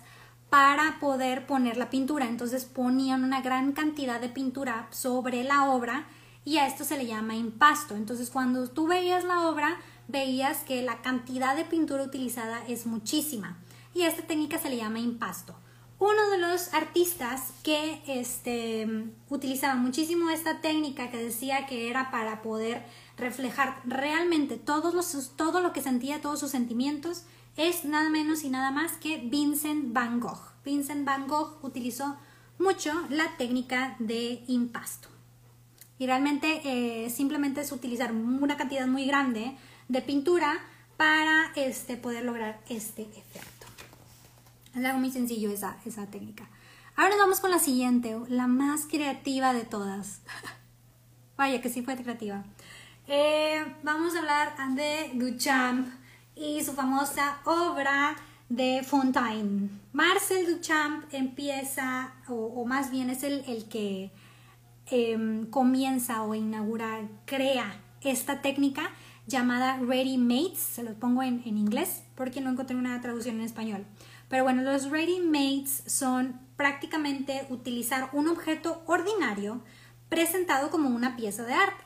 [SPEAKER 1] para poder poner la pintura. Entonces ponían una gran cantidad de pintura sobre la obra y a esto se le llama impasto. Entonces cuando tú veías la obra, veías que la cantidad de pintura utilizada es muchísima y a esta técnica se le llama impasto. Uno de los artistas que este, utilizaba muchísimo esta técnica que decía que era para poder reflejar realmente todos los, todo lo que sentía, todos sus sentimientos, es nada menos y nada más que Vincent Van Gogh. Vincent Van Gogh utilizó mucho la técnica de impasto. Y realmente eh, simplemente es utilizar una cantidad muy grande de pintura para este, poder lograr este efecto. Es algo muy sencillo esa, esa técnica. Ahora nos vamos con la siguiente, la más creativa de todas. Vaya que sí fue creativa. Eh, vamos a hablar de Duchamp y su famosa obra de Fontaine. Marcel Duchamp empieza, o, más bien es el, el que em, comienza o inaugura, crea esta técnica llamada Ready Mates, se los pongo en, en, inglés porque no encontré una traducción en español. Pero bueno, los Ready Mates son prácticamente utilizar un objeto ordinario presentado como una pieza de arte.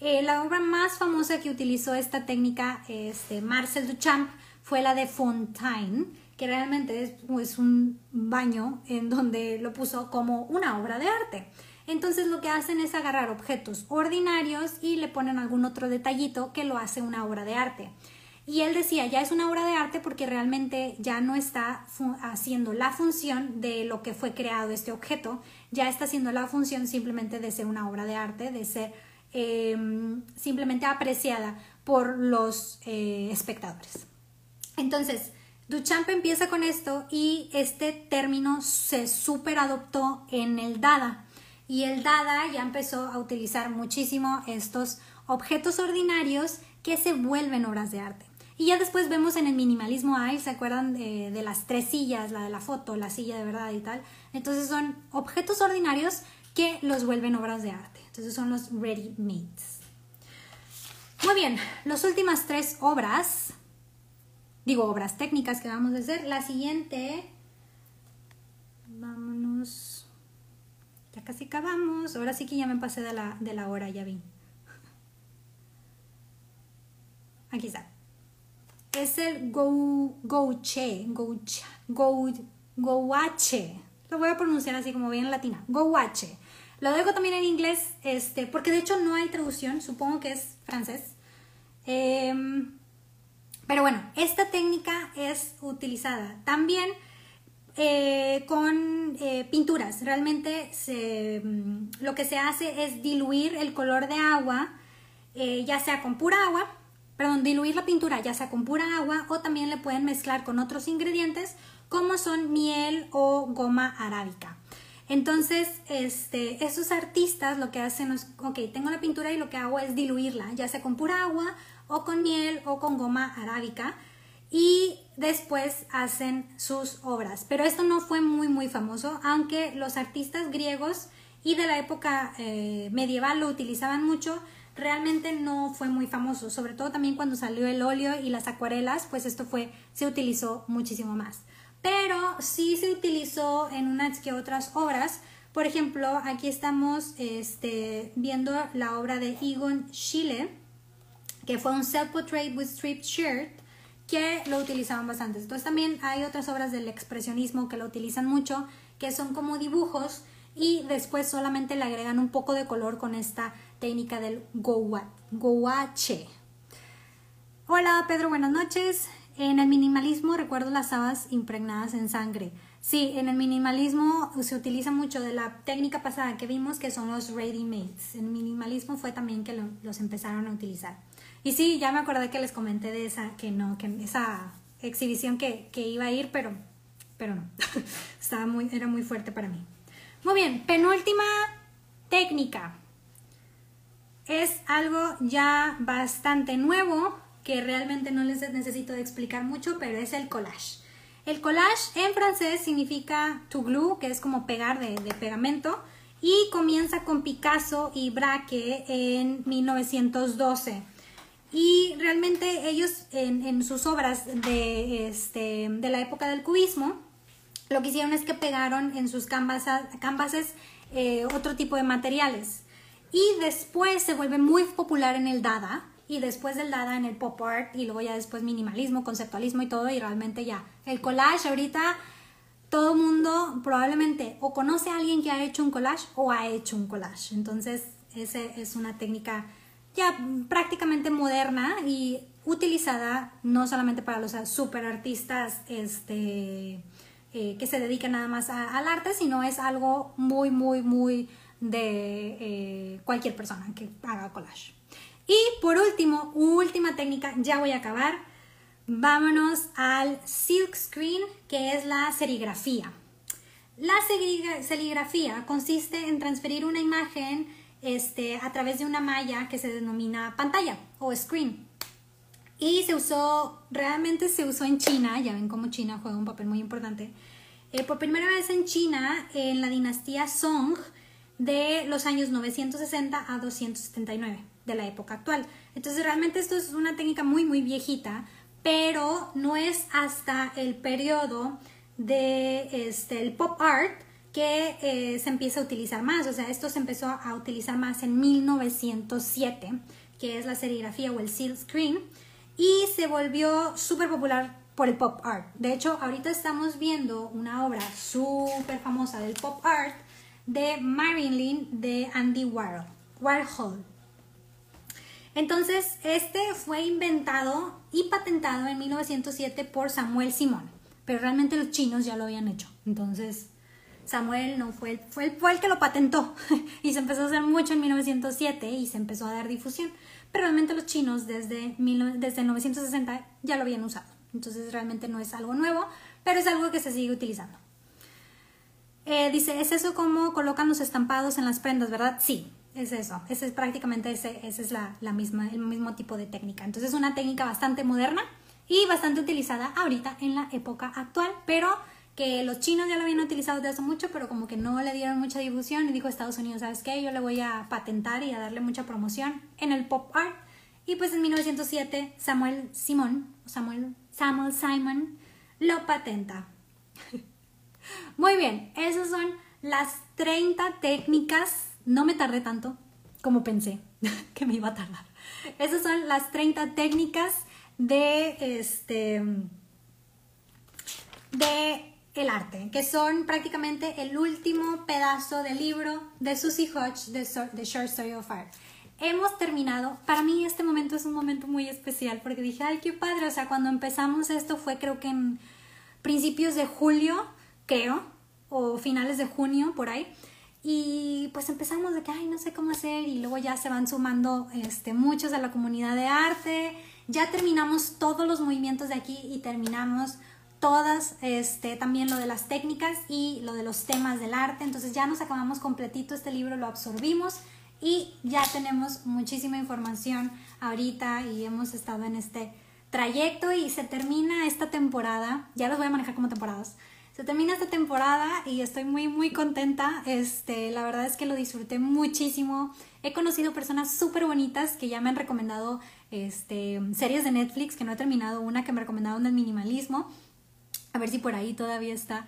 [SPEAKER 1] Eh, la obra más famosa que utilizó esta técnica, este, Marcel Duchamp, fue la de Fontaine, que realmente es un baño en donde lo puso como una obra de arte. Entonces lo que hacen es agarrar objetos ordinarios y le ponen algún otro detallito que lo hace una obra de arte. Y él decía, ya es una obra de arte porque realmente ya no está haciendo la función de lo que fue creado este objeto, ya está haciendo la función simplemente de ser una obra de arte, de ser Em, simplemente apreciada por los eh, espectadores. Entonces, Duchamp empieza con esto y este término se super adoptó en el Dada. Y el Dada ya empezó a utilizar muchísimo estos objetos ordinarios que se vuelven obras de arte. Y ya después vemos en el minimalismo ahí, ¿se acuerdan de, de, las tres sillas, la de la foto, la silla de verdad y tal? Entonces son objetos ordinarios que los vuelven obras de arte. Entonces son los ready mates. Muy bien, las últimas tres obras, digo obras técnicas que vamos a hacer. La siguiente, vámonos, ya casi acabamos. Ahora sí que ya me pasé de la, de la hora, ya vi. Aquí está. Es el go, goche, goche, go, goache. Lo voy a pronunciar así como bien latina. Goache. Lo dejo también en inglés, este, porque de hecho no hay traducción, supongo que es francés. Em, pero bueno, esta técnica es utilizada también eh, con eh, pinturas. Realmente mm, lo que se hace es diluir el color de agua, eh, ya sea con pura agua, perdón, diluir la pintura ya sea con pura agua o también le pueden mezclar con otros ingredientes como son miel o goma arábica. Entonces, este, esos artistas lo que hacen es, ok, tengo la pintura y lo que hago es diluirla, ya sea con pura agua o con miel o con goma arábica y después hacen sus obras. Pero esto no fue muy muy famoso, aunque los artistas griegos y de la época eh, medieval lo utilizaban mucho, realmente no fue muy famoso, sobre todo también cuando salió el óleo y las acuarelas, pues esto fue, se utilizó muchísimo más. Pero sí se utilizó en unas que otras obras, por ejemplo, aquí estamos este, viendo la obra de Egon Schiele, que fue un self-portrait with striped shirt, que lo utilizaban bastante. Entonces también hay otras obras del expresionismo que lo utilizan mucho, que son como dibujos y después solamente le agregan un poco de color con esta técnica del gouache. Hola Pedro, buenas noches. En el minimalismo recuerdo las habas impregnadas en sangre. Sí, en el minimalismo se utiliza mucho de la técnica pasada que vimos que son los ready-mades. En el minimalismo fue también que los empezaron a utilizar. Y sí, ya me acordé que les comenté de esa, que no, que esa exhibición que, que iba a ir, pero, pero no. Estaba muy, era muy fuerte para mí. Muy bien, penúltima técnica. Es algo ya bastante nuevo que realmente no les necesito de explicar mucho, pero es el collage. El collage en francés significa to glue, que es como pegar de, pegamento, y comienza con Picasso y Braque en 1912. Y realmente ellos en, sus obras de, este, de la época del cubismo, lo que hicieron es que pegaron en sus canvases eh, otro tipo de materiales. Y después se vuelve muy popular en el Dada, y después del Dada en el pop art, y luego ya después minimalismo, conceptualismo y todo, y realmente ya. El collage ahorita, todo mundo probablemente o conoce a alguien que ha hecho un collage o ha hecho un collage. Entonces, esa es una técnica ya prácticamente moderna y utilizada no solamente para los super artistas este, eh, que se dedican nada más al arte, sino es algo muy, muy, muy de eh, cualquier persona que haga collage. Y por último, última técnica, ya voy a acabar. Vámonos al silk screen, que es la serigrafía. La serigrafía consiste en transferir una imagen este, a través de una malla que se denomina pantalla o screen. Y se usó, realmente se usó en China, ya ven cómo China juega un papel muy importante. Eh, por primera vez en China, en la dinastía Song, de los años 960 a 279 de la época actual. Entonces realmente esto es una técnica muy muy viejita, pero no es hasta el periodo de este, el pop art que eh, se empieza a utilizar más. O sea, esto se empezó a utilizar más en 1907, que es la serigrafía o el silk screen, y se volvió súper popular por el pop art. De hecho, ahorita estamos viendo una obra súper famosa del pop art de Marilyn de Andy Warhol. Warhol. Entonces, este fue inventado y patentado en 1907 por Samuel Simón, pero realmente los chinos ya lo habían hecho. Entonces, Samuel no fue, fue, el, fue el que lo patentó y se empezó a hacer mucho en 1907 y se empezó a dar difusión. Pero realmente los chinos desde, desde 1960 ya lo habían usado. Entonces realmente no es algo nuevo, pero es algo que se sigue utilizando. Eh, dice, ¿es eso como colocan los estampados en las prendas, verdad? Sí, es eso. Ese es prácticamente ese, ese es la, misma, el mismo tipo de técnica. Entonces es una técnica bastante moderna y bastante utilizada ahorita en la época actual, pero que los chinos ya lo habían utilizado desde hace mucho, pero como que no le dieron mucha difusión y dijo Estados Unidos, ¿sabes qué? Yo le voy a patentar y a darle mucha promoción en el pop art. Y pues en 1907 Samuel Simon, Samuel, Samuel Simon, lo patenta. Muy bien, esas son las 30 técnicas. No me tardé tanto como pensé que me iba a tardar. Esas son las 30 técnicas de este de el arte, que son prácticamente el último pedazo del libro de Susie Hodge, The Short Story of Art. Hemos terminado, para mí este momento es un momento muy especial porque dije, ay, qué padre, o sea, cuando empezamos esto fue creo que en principios de julio, creo, o finales de junio, por ahí, y pues empezamos de que, ay, no sé cómo hacer, y luego ya se van sumando este, muchos a la comunidad de arte, ya terminamos todos los movimientos de aquí y terminamos todas, este, también lo de las técnicas y lo de los temas del arte. Entonces ya nos acabamos completito este libro, lo absorbimos y ya tenemos muchísima información ahorita y hemos estado en este trayecto. Y se termina esta temporada, ya los voy a manejar como temporadas, se termina esta temporada y estoy muy, muy contenta. Este, la verdad es que lo disfruté muchísimo. He conocido personas súper bonitas que ya me han recomendado este, series de Netflix, que no he terminado una que me recomendaron del minimalismo. A ver si por ahí todavía está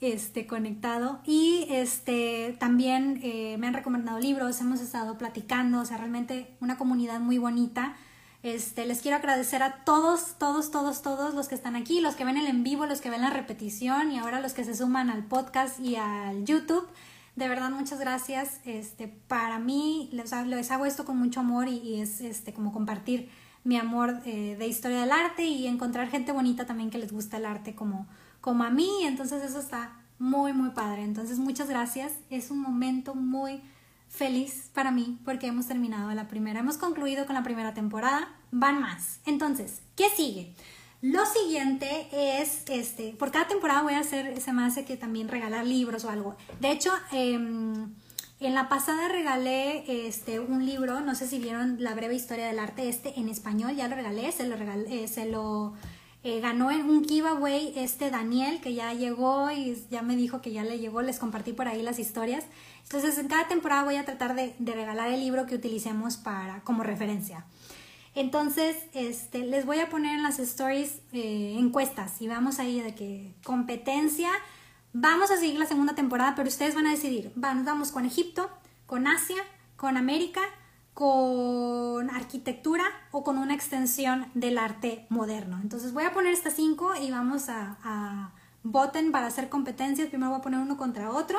[SPEAKER 1] este, conectado. Y este, también eh, me han recomendado libros, hemos estado platicando, o sea, realmente una comunidad muy bonita. Este, les quiero agradecer a todos, todos, todos, todos los que están aquí, los que ven el en vivo, los que ven la repetición y ahora los que se suman al podcast y al YouTube. De verdad, muchas gracias. Este, para mí, les, les hago esto con mucho amor y, es este, como compartir mi amor eh, de historia del arte y encontrar gente bonita también que les gusta el arte como, como a mí. Entonces eso está muy, muy padre. Entonces muchas gracias. Es un momento muy feliz para mí porque hemos terminado la primera, hemos concluido con la primera temporada, van más. Entonces, ¿qué sigue? Lo siguiente es, este, por cada temporada voy a hacer, se me hace que también regalar libros o algo. De hecho, em, en la pasada regalé este, un libro, no sé si vieron La breve historia del arte, este en español, ya lo regalé, se lo, regalé, eh, se lo eh, ganó en un giveaway este Daniel, que ya llegó y ya me dijo que ya le llegó, les compartí por ahí las historias. Entonces, en cada temporada voy a tratar de, regalar el libro que utilicemos para, como referencia. Entonces, este, les voy a poner en las stories eh, encuestas y vamos ahí de que competencia. Vamos a seguir la segunda temporada, pero ustedes van a decidir. Vamos con Egipto, con Asia, con América con arquitectura o con una extensión del arte moderno. Entonces voy a poner estas cinco y vamos a, a voten para hacer competencias. Primero voy a poner uno contra otro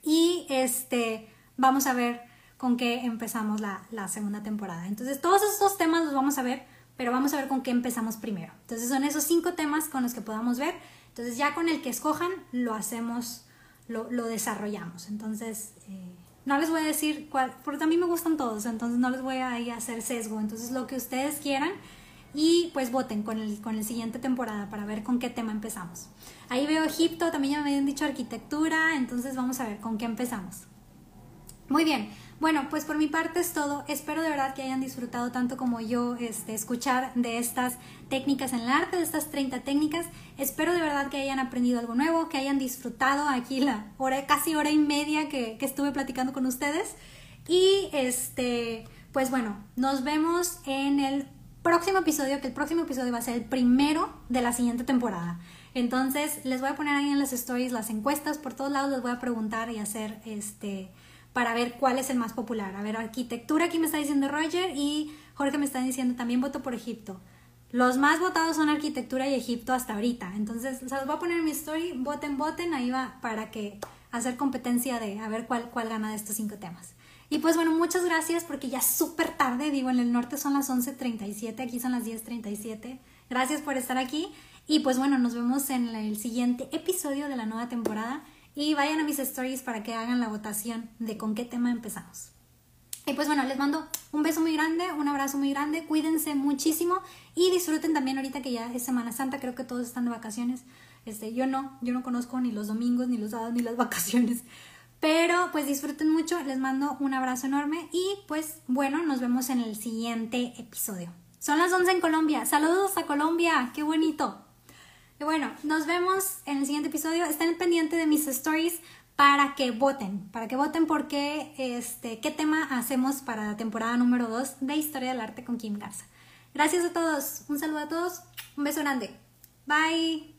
[SPEAKER 1] y este vamos a ver con qué empezamos la, segunda temporada. Entonces todos esos temas los vamos a ver, pero vamos a ver con qué empezamos primero. Entonces son esos cinco temas con los que podamos ver. Entonces ya con el que escojan lo hacemos, lo, lo desarrollamos. Entonces... Eh, no les voy a decir cuál, porque a mí me gustan todos, entonces no les voy a, a hacer sesgo. Entonces lo que ustedes quieran y pues voten con el, con el siguiente temporada para ver con qué tema empezamos. Ahí veo Egipto, también ya me habían dicho arquitectura, entonces vamos a ver con qué empezamos. Muy bien, bueno, pues por mi parte es todo. Espero de verdad que hayan disfrutado tanto como yo este, escuchar de estas técnicas en el arte, de estas 30 técnicas. Espero de verdad que hayan aprendido algo nuevo, que hayan disfrutado aquí la hora, casi hora y media que, que estuve platicando con ustedes. Y este, pues bueno, nos vemos en el próximo episodio, que el próximo episodio va a ser el primero de la siguiente temporada. Entonces, les voy a poner ahí en las stories las encuestas, por todos lados les voy a preguntar y hacer este para ver cuál es el más popular. A ver, arquitectura aquí me está diciendo Roger y Jorge me está diciendo también voto por Egipto. Los más votados son arquitectura y Egipto hasta ahorita. Entonces, se los voy a poner en mi story, voten, voten, ahí va para que hacer competencia de a ver cuál, cuál gana de estos cinco temas. Y pues bueno, muchas gracias porque ya súper tarde, digo, en el norte son las 11.37, aquí son las 10.37. Gracias por estar aquí y pues bueno, nos vemos en el siguiente episodio de la nueva temporada y vayan a mis stories para que hagan la votación de con qué tema empezamos. Y pues bueno, les mando un beso muy grande, un abrazo muy grande, cuídense muchísimo y disfruten también ahorita que ya es Semana Santa, creo que todos están de vacaciones. Este, yo no, yo no conozco ni los domingos, ni los sábados, ni las vacaciones. Pero pues disfruten mucho, les mando un abrazo enorme y pues bueno, nos vemos en el siguiente episodio. Son las 11 en Colombia. Saludos a Colombia, qué bonito. Y bueno, nos vemos en el siguiente episodio. Estén pendientes de mis stories para que voten, para que voten por qué, este, qué tema hacemos para la temporada número 2 de Historia del Arte con Kim Garza. Gracias a todos, un saludo a todos, un beso grande. Bye.